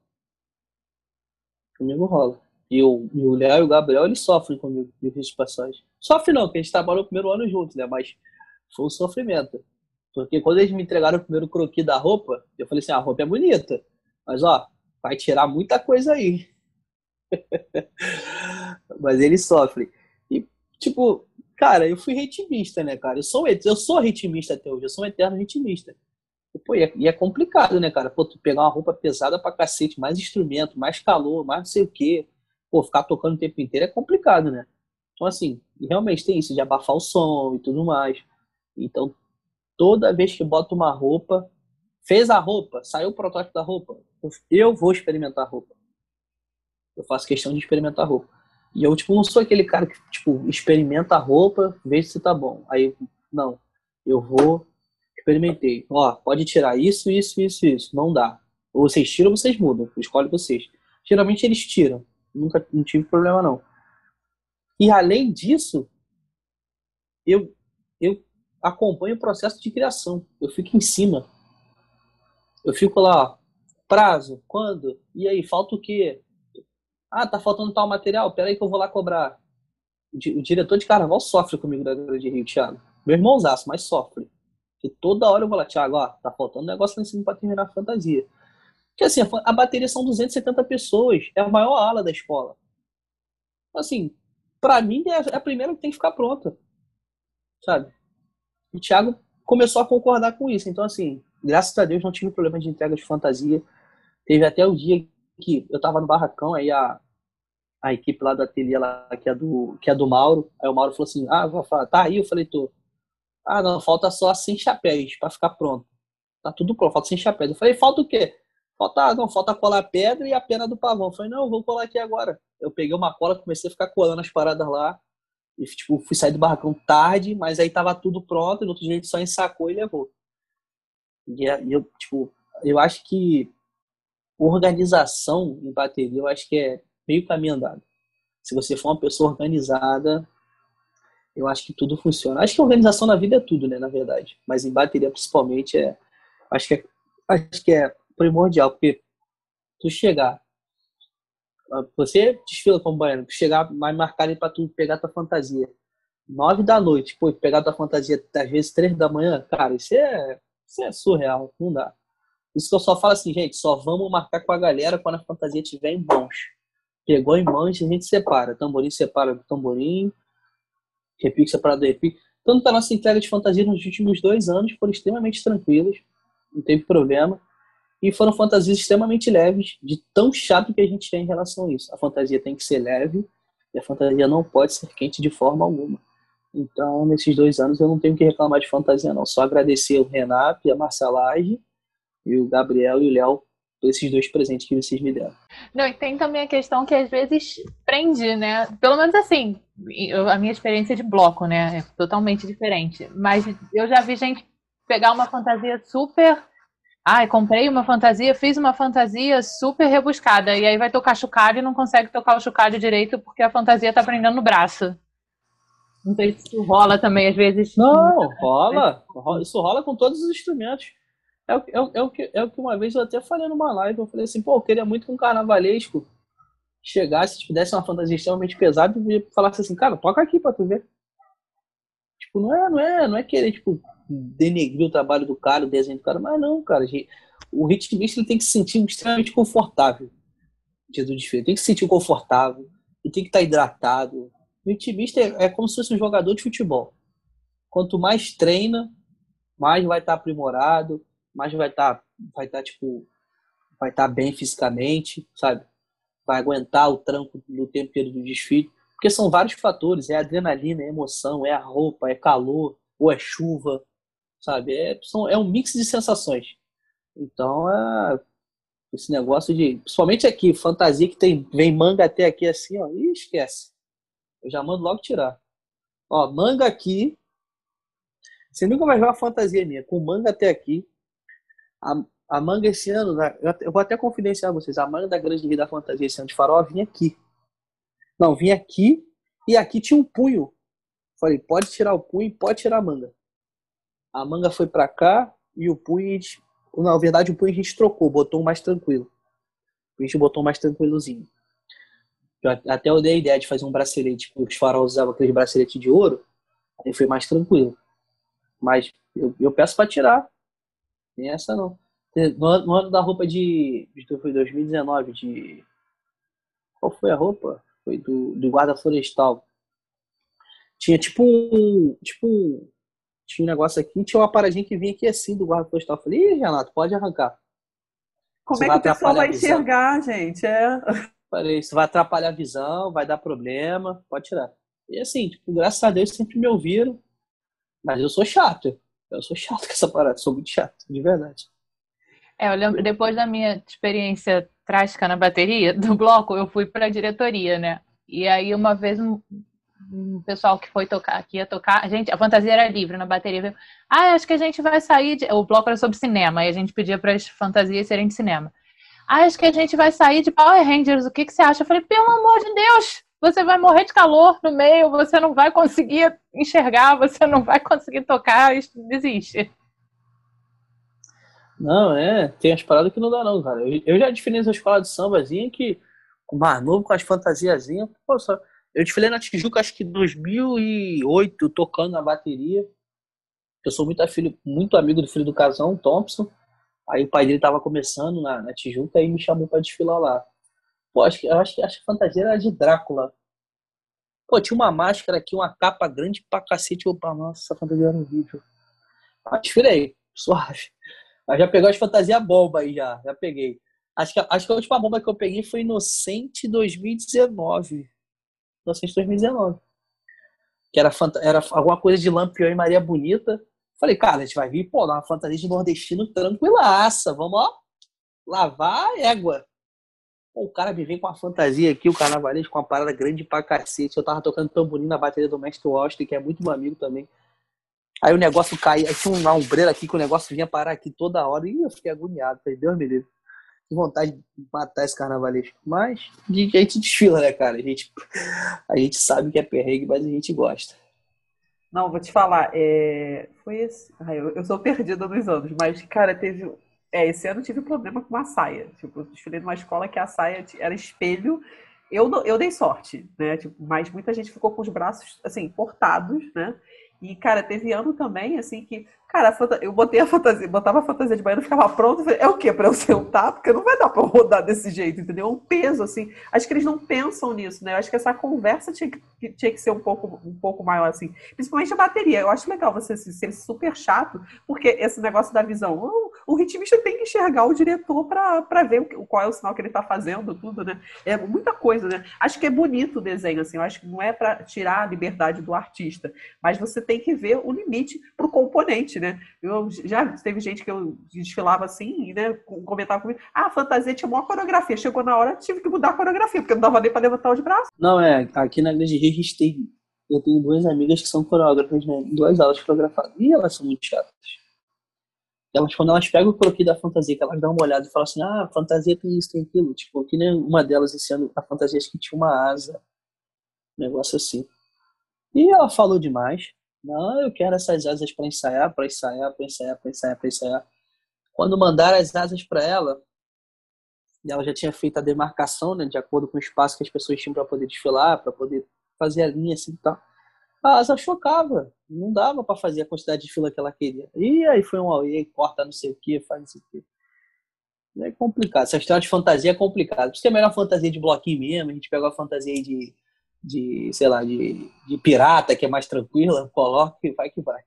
Comigo rola. E o, e o Léo e o Gabriel, eles sofrem comigo, de passagem. Sofre não, porque a gente trabalhou o primeiro ano juntos, né? Mas foi um sofrimento. Porque quando eles me entregaram o primeiro croquis da roupa, eu falei assim, ah, a roupa é bonita. Mas, ó, vai tirar muita coisa aí. mas ele sofre. E, tipo, cara, eu fui ritmista, né, cara? Eu sou, eu sou ritmista até hoje, eu sou um eterno ritmista. Pô, e é, e é, complicado, né, cara? Pô, tu pegar uma roupa pesada pra cacete, mais instrumento, mais calor, mais não sei o quê. Pô, ficar tocando o tempo inteiro é complicado, né? Então, assim, realmente tem isso de abafar o som e tudo mais. Então, toda vez que boto uma roupa, fez a roupa, saiu o protótipo da roupa, eu vou experimentar a roupa. Eu faço questão de experimentar a roupa. E eu, tipo, não sou aquele cara que, tipo, experimenta a roupa, vê se tá bom. Aí, não. Eu vou experimentei. Ó, pode tirar isso, isso, isso, isso. Não dá. Ou vocês tiram ou vocês mudam. Escolhe vocês. Geralmente eles tiram. Nunca não tive problema não. E além disso, eu eu acompanho o processo de criação. Eu fico em cima. Eu fico lá, ó, prazo, quando? E aí, falta o quê? Ah, tá faltando tal material? Peraí que eu vou lá cobrar. O diretor de carnaval sofre comigo da Grande Rio, Thiago. Meu irmãozaço, mas sofre. Que toda hora eu vou lá, Thiago, ó, tá faltando um negócio lá em cima pra terminar a fantasia. Porque assim, a bateria são 270 pessoas, é a maior ala da escola. Assim, para mim é a primeira que tem que ficar pronta. Sabe? E o Thiago começou a concordar com isso. Então, assim, graças a Deus não tive problema de entrega de fantasia. Teve até o dia que eu tava no barracão, aí a, a equipe lá do ateliê lá, que é do, que é do Mauro, aí o Mauro falou assim, ah, tá aí? Eu falei, tô. Ah, não, falta só 100 chapéus para ficar pronto. Tá tudo pronto, falta 100 chapéus. Eu falei, falta o quê? Falta, ah, não, falta colar pedra e a pena do pavão. Eu falei, não, vou colar aqui agora. Eu peguei uma cola, comecei a ficar colando as paradas lá. E, tipo, fui sair do barracão tarde, mas aí tava tudo pronto, e no outro dia a gente só ensacou e levou. E eu, tipo, eu acho que organização em bateria, eu acho que é meio caminho andado. Se você for uma pessoa organizada, eu acho que tudo funciona. Acho que organização na vida é tudo, né, na verdade. Mas em bateria, principalmente, é, acho, que é, acho que é primordial, porque tu chegar, você desfila como baiano, tu chegar mais marcado para tu pegar tua fantasia. Nove da noite, pô, pegar tua fantasia às vezes três da manhã, cara, isso é, isso é surreal, não dá. Isso que eu só falo assim, gente, só vamos marcar com a galera quando a fantasia estiver em mãos. Pegou em mãos, a gente separa. Tamborim separa do tamborim, repique separado do repique. Tanto que a nossa entrega de fantasia nos últimos dois anos foram extremamente tranquilas, não teve problema. E foram fantasias extremamente leves, de tão chato que a gente tem em relação a isso. A fantasia tem que ser leve e a fantasia não pode ser quente de forma alguma. Então, nesses dois anos, eu não tenho que reclamar de fantasia, não. Só agradecer o Renato e a Marcelage e o Gabriel e o Léo por esses dois presentes que vocês me deram.
Não, e tem também a questão que às vezes prende, né? Pelo menos assim, eu, a minha experiência de bloco, né? É totalmente diferente. Mas eu já vi gente pegar uma fantasia super. Ai, comprei uma fantasia, fiz uma fantasia super rebuscada. E aí vai tocar chocalho e não consegue tocar o chocalho direito porque a fantasia tá prendendo no braço. Não sei se isso rola também, às vezes.
Não, rola. Isso rola com todos os instrumentos. É o, é, o, é, o que, é o que uma vez eu até falei numa live. Eu falei assim, pô, eu queria muito que um carnavalesco chegasse, te desse uma fantasia extremamente pesada e falasse assim, cara, toca aqui pra tu ver. Tipo, não é, não é, não é querer, tipo, denegrir o trabalho do cara, o desenho do cara, mas não, cara. O ritmista ele tem que se sentir extremamente confortável dia do desfile. Tem que se sentir confortável, ele tem que estar hidratado. O ritmista é, é como se fosse um jogador de futebol. Quanto mais treina, mais vai estar aprimorado, mais vai estar, tá, vai estar tá, tipo, vai estar tá bem fisicamente, sabe? Vai aguentar o tranco no tempo do desfile, porque são vários fatores, é adrenalina, é emoção, é a roupa, é calor, ou é chuva, sabe? É, são, é um mix de sensações. Então, é, Esse negócio de. Principalmente aqui, fantasia que tem, vem manga até aqui assim, ó. Ih, esquece. Eu já mando logo tirar. Ó, manga aqui. Você nunca vai ver uma fantasia minha. Com manga até aqui. A, a manga esse ano, né, eu vou até confidenciar vocês. A manga da Grande Rio da Fantasia esse ano de farol vinha aqui. Não, vinha aqui. E aqui tinha um punho. Falei, pode tirar o punho, pode tirar a manga. A manga foi para cá e o punho na verdade, o punho a gente trocou, botou um mais tranquilo. A gente botou um mais tranquilozinho. Eu, até eu dei a ideia de fazer um bracelete, porque os faróis usavam aquele bracelete de ouro, aí foi mais tranquilo. Mas eu, eu peço para tirar. Nem essa não. No, no, ano da roupa de. Foi 2019, de. Qual foi a roupa? Foi do, do guarda florestal. Tinha tipo um. Tipo um tinha um negócio aqui, tinha uma paradinha que vinha aqui assim do guarda postal. Eu falei, Ih, Renato, pode arrancar.
Como isso é que o pessoal vai enxergar, gente? É.
Falei, isso vai atrapalhar a visão, vai dar problema, pode tirar. E assim, tipo, graças a Deus sempre me ouviram. Mas eu sou chato. Eu sou chato com essa parada, sou muito chato, de verdade.
É, eu lembro, depois da minha experiência trágica na bateria do bloco, eu fui para diretoria, né? E aí uma vez um pessoal que foi tocar, que ia tocar, a gente, a fantasia era livre na bateria. Viu? Ah, acho que a gente vai sair. De... O bloco era sobre cinema, e a gente pedia para as fantasias serem de cinema. Ah, acho que a gente vai sair de Power Rangers. O que, que você acha? Eu falei, pelo amor de Deus, você vai morrer de calor no meio, você não vai conseguir enxergar, você não vai conseguir tocar, desiste.
Não, é, tem as paradas que não dá não, cara. Eu, eu já defini essa escola de sambazinha que o mais novo com as fantasiazinhas, pô, só, eu desfilei na Tijuca, acho que em 2008, tocando na bateria. Eu sou muito, muito amigo do filho do Casão, Thompson. Aí o pai dele tava começando na, na Tijuca e me chamou para desfilar lá. Pô, acho que, acho que, acho que a fantasia era de Drácula. Pô, tinha uma máscara aqui, uma capa grande pra cacete. Opa, nossa, essa fantasia era horrível. Ah, desfilei, suave. Mas já pegou as fantasias bomba aí já, já peguei. Acho que, acho que a última bomba que eu peguei foi Inocente 2019. Inocente 2019. Que era, era alguma coisa de Lampião e Maria Bonita. Falei, cara, a gente vai vir, pô, uma fantasia de nordestino tranquilaça. Vamos, ó, lavar a égua. O cara me vem com uma fantasia aqui, o carnavalesco, com uma parada grande pra cacete. Eu tava tocando tamborim na bateria do mestre Austin, que é muito meu amigo também. Aí o negócio caía, aí tinha uma ombreira aqui que o negócio vinha parar aqui toda hora. E eu fiquei agoniado. Falei, Deus me livre vontade de matar esse carnavalesco. Mas a gente desfila, né, cara? A gente, a gente sabe que é perrengue, mas a gente gosta.
Não, vou te falar, é... foi esse. Ai, eu, eu sou perdida nos anos, mas, cara, teve. É, esse ano eu tive problema com uma saia. Tipo, eu desfilei numa escola que a saia era espelho. Eu, eu dei sorte, né? Tipo, mas muita gente ficou com os braços, assim, cortados, né? E, cara, teve ano também, assim, que Cara, eu botei a fantasia, botava a fantasia de banheiro, ficava pronto. Falei, é o quê? Pra eu sentar? Porque não vai dar pra rodar desse jeito, entendeu? É um peso, assim. Acho que eles não pensam nisso, né? Eu acho que essa conversa tinha que, tinha que ser um pouco, um pouco maior, assim. Principalmente a bateria. Eu acho legal você ser super chato, porque esse negócio da visão. O, ritmista tem que enxergar o diretor pra ver qual é o sinal que ele tá fazendo, tudo, né? É muita coisa, né? Acho que é bonito o desenho, assim. Eu acho que não é pra tirar a liberdade do artista, mas você tem que ver o limite pro componente, né? Eu já teve gente que eu desfilava assim, né? Comentava comigo, ah, a fantasia tinha uma coreografia. Chegou na hora, tive que mudar a coreografia, porque não dava nem para levantar os braços.
Não, é, aqui na Grande Rio a gente tem. Eu tenho duas amigas que são coreógrafas, né? Duas aulas coreografadas. E elas são muito chatas. Elas, quando elas pegam o croquis da fantasia, que elas dão uma olhada e falam assim, ah, fantasia tem isso, tem aquilo. Tipo, que nem uma delas esse ano, a fantasia acho que tinha uma asa. Um negócio assim. E ela falou demais. Não, eu quero essas asas para ensaiar, para ensaiar, para ensaiar, para ensaiar, para ensaiar. Quando mandaram as asas para ela, e ela já tinha feito a demarcação, né, de acordo com o espaço que as pessoas tinham para poder desfilar, para poder fazer a linha assim e tal. A asa chocava, não dava para fazer a quantidade de fila que ela queria. E aí foi um auê, corta não sei o que, faz não sei o que. É complicado. Essa história de fantasia é complicada. Por isso que é melhor fantasia de bloquinho mesmo. A gente pegou a fantasia de de, sei lá, de, de pirata, que é mais tranquila, coloca e vai que vai.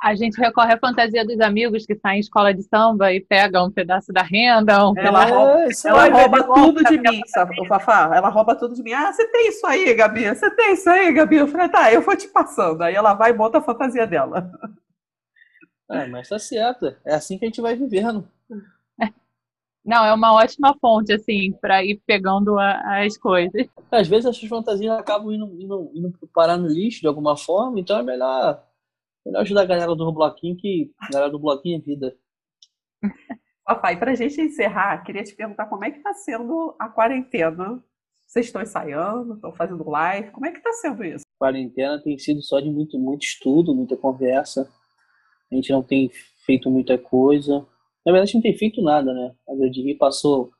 A gente recorre à fantasia dos amigos que saem em escola de samba e pegam um pedaço da renda. Um
ela rouba, ela rouba tudo de mim, sabe, o Fafá. Ela rouba tudo de mim. Ah, você tem isso aí, Gabi? Você tem isso aí, Gabi? Eu falei, tá, eu vou te passando. Aí ela vai e bota a fantasia dela.
É, mas tá certo. É assim que a gente vai vivendo.
Não, é uma ótima fonte, assim, para ir pegando a, as coisas.
Às vezes essas fantasias acabam indo, indo, indo parar no lixo de alguma forma, então é melhor, melhor ajudar a galera do bloquinho, que a galera do bloquinho é vida.
Papai, para a gente encerrar, queria te perguntar como é que está sendo a quarentena. Vocês estão ensaiando, estão fazendo live, como é que está sendo isso?
A quarentena tem sido só de muito, muito estudo, muita conversa. A gente não tem feito muita coisa. Na verdade, não tem feito nada, né? A Grande passou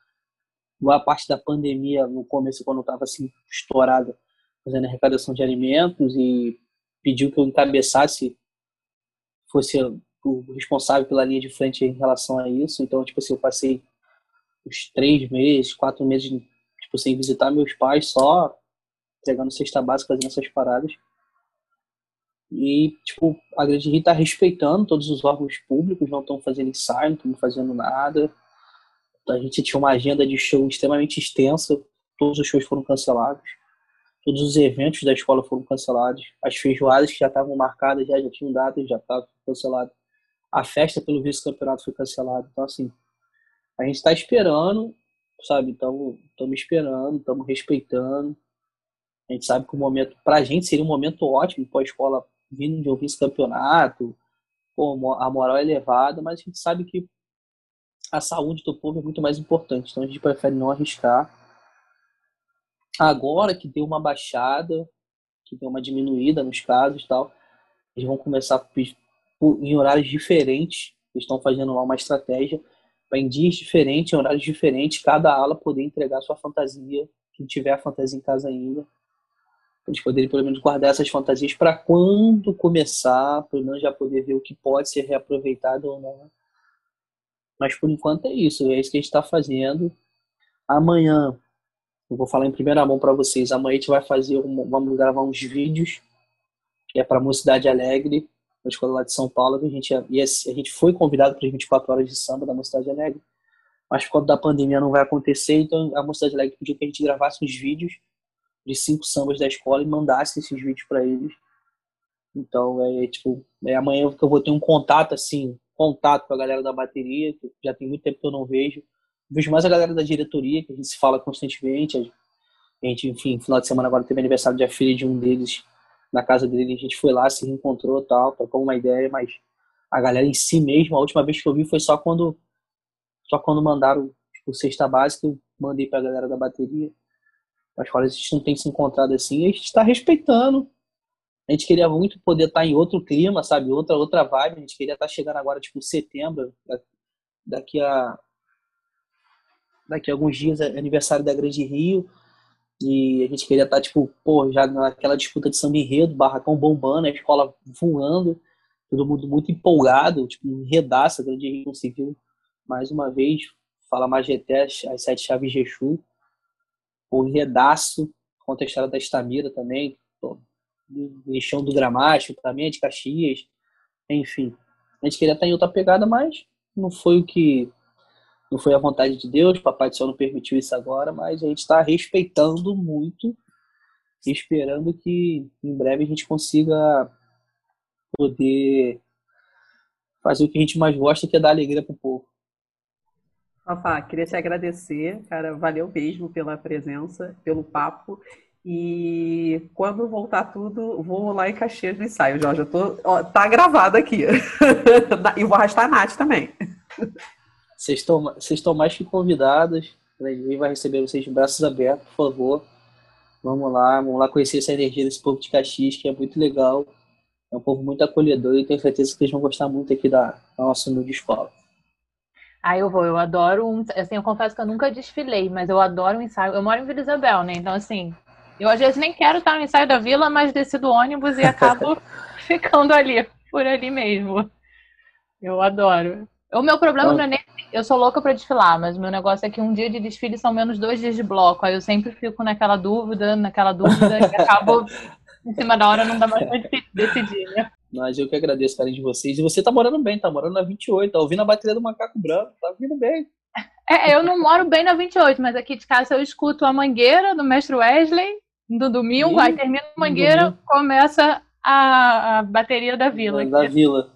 boa parte da pandemia no começo, quando estava assim, estourada, fazendo arrecadação de alimentos e pediu que eu encabeçasse, fosse o responsável pela linha de frente em relação a isso. Então, tipo assim, eu passei uns três meses, quatro meses, tipo, sem visitar meus pais, só pegando cesta básica, fazendo essas paradas. E, tipo, a Grande Rio tá respeitando todos os órgãos públicos, não estão fazendo ensaio, não estão fazendo nada. A gente tinha uma agenda de show extremamente extensa, todos os shows foram cancelados. Todos os eventos da escola foram cancelados. As feijoadas que já estavam marcadas, já, já tinham datas, já estavam canceladas. A festa pelo vice-campeonato foi cancelada. Então, assim, a gente está esperando, sabe? Estamos esperando, estamos respeitando. A gente sabe que o momento, para a gente, seria um momento ótimo pós-escola vindo de um vice-campeonato, a moral é elevada, mas a gente sabe que a saúde do povo é muito mais importante, então a gente prefere não arriscar. Agora que deu uma baixada, que deu uma diminuída nos casos tal, eles vão começar em horários diferentes, eles estão fazendo lá uma estratégia para em dias diferentes, em horários diferentes, cada ala poder entregar sua fantasia, quem tiver a fantasia em casa ainda, eles poderem pelo menos guardar essas fantasias para quando começar, pelo menos já poder ver o que pode ser reaproveitado ou não. Mas por enquanto é isso, é isso que a gente está fazendo. Amanhã, eu vou falar em primeira mão para vocês, amanhã a gente vai fazer, vamos gravar uns vídeos, que é para Mocidade Alegre, na escola lá de São Paulo, a gente, a gente foi convidado para as 24 horas de samba da Mocidade Alegre, mas por conta da pandemia não vai acontecer, então a Mocidade Alegre pediu que a gente gravasse uns vídeos de cinco sambas da escola e mandasse esses vídeos para eles. Então, é tipo, é amanhã que eu vou ter um contato, assim, contato com a galera da bateria, que já tem muito tempo que eu não vejo. Vejo mais a galera da diretoria, que a gente se fala constantemente. A gente, enfim, final de semana agora teve aniversário de filha de um deles na casa dele, a gente foi lá, se reencontrou tal, trocou uma ideia, mas a galera em si mesmo, a última vez que eu vi foi só quando só quando mandaram tipo, cesta básica, eu mandei pra galera da bateria as quais a gente não tem se encontrado assim, a gente está respeitando. A gente queria muito poder estar tá em outro clima, sabe? Outra outra vibe. A gente queria estar tá chegando agora, tipo, setembro, daqui a daqui a alguns dias é aniversário da Grande Rio. E a gente queria estar, tá, tipo, pô, já naquela disputa de samba enredo, barracão bombando, a escola voando, todo mundo muito empolgado, tipo, enredaça, Grande Rio conseguiu mais uma vez, fala Majeté, as sete chaves de Exu o Redaço, conta a história da Estamira também, pô, lixão do Gramático também, de Caxias, enfim. A gente queria estar em outra pegada, mas não foi o que. Não foi a vontade de Deus, Papai do Céu não permitiu isso agora, mas a gente está respeitando muito esperando que em breve a gente consiga poder fazer o que a gente mais gosta, que é dar alegria para o povo.
Rafa, queria te agradecer, cara, valeu mesmo pela presença, pelo papo. E quando voltar tudo, vou lá em Caxias no ensaio, Jorge. Eu tô, ó, tá gravado aqui. e vou arrastar a Nath também.
Vocês estão, vocês mais que convidadas. Ele vai receber vocês de braços abertos, por favor. Vamos lá, vamos lá conhecer essa energia desse povo de Caxias, que é muito legal. É um povo muito acolhedor e tenho certeza que eles vão gostar muito aqui da, da nossa nude escola.
Aí eu vou, eu adoro um. Assim, eu confesso que eu nunca desfilei, mas eu adoro um ensaio. Eu moro em Vila Isabel, né? Então, assim, eu às vezes nem quero estar no ensaio da vila, mas desci do ônibus e acabo ficando ali, por ali mesmo. Eu adoro. O meu problema não é nem. Eu sou louca para desfilar, mas o meu negócio é que um dia de desfile são menos dois dias de bloco. Aí eu sempre fico naquela dúvida, naquela dúvida, e acabo em cima da hora não dá mais pra decidir, né?
Mas eu que agradeço o carinho de vocês. E você tá morando bem, tá morando na 28, tá ouvindo a bateria do Macaco Branco, tá ouvindo bem.
É, eu não moro bem na 28, mas aqui de casa eu escuto a Mangueira do Mestre Wesley no domingo, e... aí termina a Mangueira, começa a, a, bateria da Vila.
Da aqui. Vila.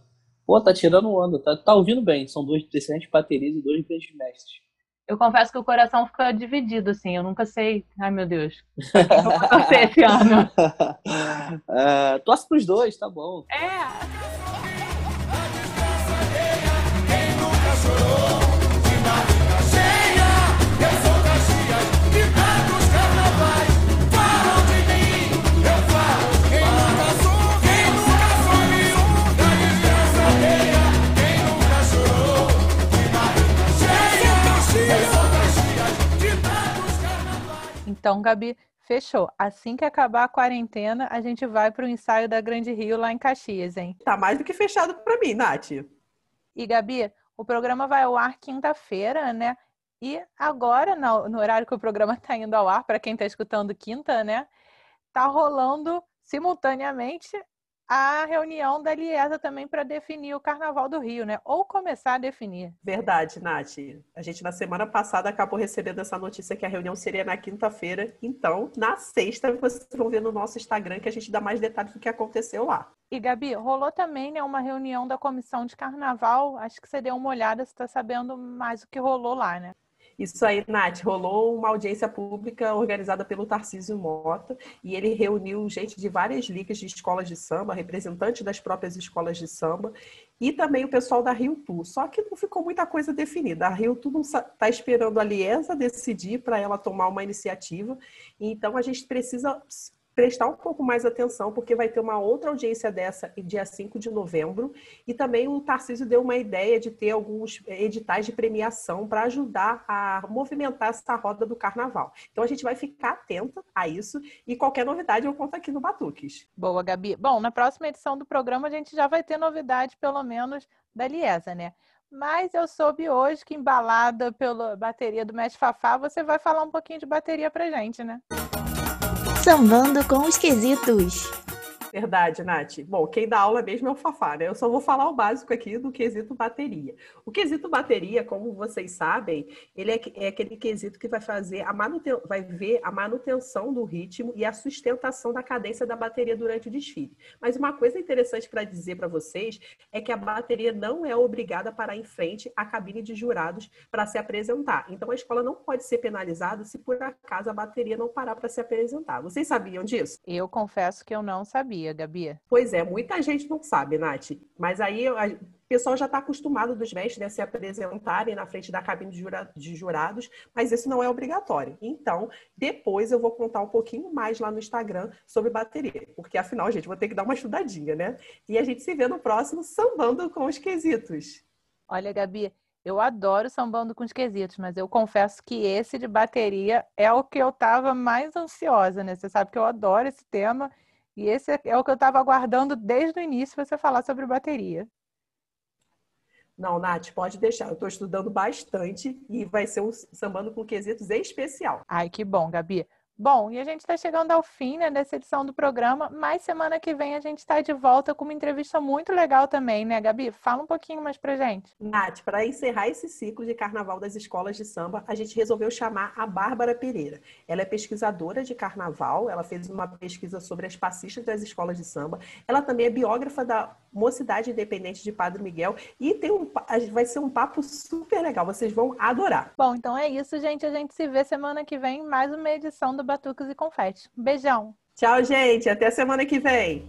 Pô, tá tirando onda, tá, tá ouvindo bem. São dois excelentes baterias e dois grandes mestres.
Eu confesso que o coração fica dividido, assim. Eu nunca sei. Ai, meu Deus. Eu vou torcer esse ano?
Torce pros dois, tá bom.
É. Então, Gabi, fechou. Assim que acabar a quarentena, a gente vai para o ensaio da Grande Rio lá em Caxias, hein?
Tá mais do que fechado pra mim, Nath.
E, Gabi, o programa vai ao ar quinta-feira, né? E agora, no, no horário que o programa está indo ao ar, para quem está escutando quinta, né? Tá rolando simultaneamente a reunião da Liesa também para definir o Carnaval do Rio, né? Ou começar a definir.
Verdade, Nath. A gente, na semana passada, acabou recebendo essa notícia que a reunião seria na quinta-feira. Então, na sexta, vocês vão ver no nosso Instagram que a gente dá mais detalhes do que aconteceu lá.
E, Gabi, rolou também né, uma reunião da comissão de carnaval. Acho que você deu uma olhada, você está sabendo mais o que rolou lá, né?
Isso aí, Nath, rolou uma audiência pública organizada pelo Tarcísio Mota e ele reuniu gente de várias ligas de escolas de samba, representantes das próprias escolas de samba e também o pessoal da Rio Tour. Só que não ficou muita coisa definida. A Rio não está esperando a Liesa decidir para ela tomar uma iniciativa, então a gente precisa prestar um pouco mais atenção, porque vai ter uma outra audiência dessa dia 5 de novembro. E também o Tarcísio deu uma ideia de ter alguns editais de premiação para ajudar a movimentar essa roda do carnaval. Então a gente vai ficar atenta a isso e qualquer novidade eu conto aqui no Batuques.
Boa, Gabi. Bom, na próxima edição do programa a gente já vai ter novidade, pelo menos, da Liesa, né? Mas eu soube hoje que, embalada pela bateria do Mestre Fafá, você vai falar um pouquinho de bateria pra gente, né?
Sambando com os quesitos.
Verdade, Nath. Bom, quem dá aula mesmo é o Fafá, né? Eu só vou falar o básico aqui do quesito bateria. O quesito bateria, como vocês sabem, ele é, é aquele quesito que vai fazer a manuten... vai ver a manutenção do ritmo e a sustentação da cadência da bateria durante o desfile. Mas uma coisa interessante para dizer para vocês é que a bateria não é obrigada a parar em frente à cabine de jurados para se apresentar. Então a escola não pode ser penalizada se por acaso a bateria não parar para se apresentar. Vocês sabiam disso?
Eu confesso que eu não sabia. Gabi?
Pois é, muita gente não sabe, Nath. Mas aí o pessoal já está acostumado dos mestres né, se apresentarem na frente da cabine de jurados, mas isso não é obrigatório. Então, depois eu vou contar um pouquinho mais lá no Instagram sobre bateria, porque afinal, gente, vou ter que dar uma estudadinha, né? E a gente se vê no próximo Sambando com os Quesitos.
Olha, Gabi, eu adoro sambando com os quesitos, mas eu confesso que esse de bateria é o que eu estava mais ansiosa, né? Você sabe que eu adoro esse tema e esse é o que eu estava aguardando desde o início você falar sobre bateria.
Não, Nath, pode deixar. Eu estou estudando bastante e vai ser um sambando com quesitos especial.
Ai, que bom, Gabi. Bom, e a gente está chegando ao fim né, dessa edição do programa, mas semana que vem a gente está de volta com uma entrevista muito legal também, né, Gabi? Fala um pouquinho mais pra gente.
Nath, para encerrar esse ciclo de carnaval das escolas de samba, a gente resolveu chamar a Bárbara Pereira. Ela é pesquisadora de carnaval, ela fez uma pesquisa sobre as passistas das escolas de samba. Ela também é biógrafa da Mocidade Independente de Padre Miguel e tem um, vai ser um papo super legal, vocês vão adorar.
Bom, então é isso, gente. A gente se vê semana que vem mais uma edição do Batucas e Confete. Um beijão.
Tchau, gente. Até semana que vem.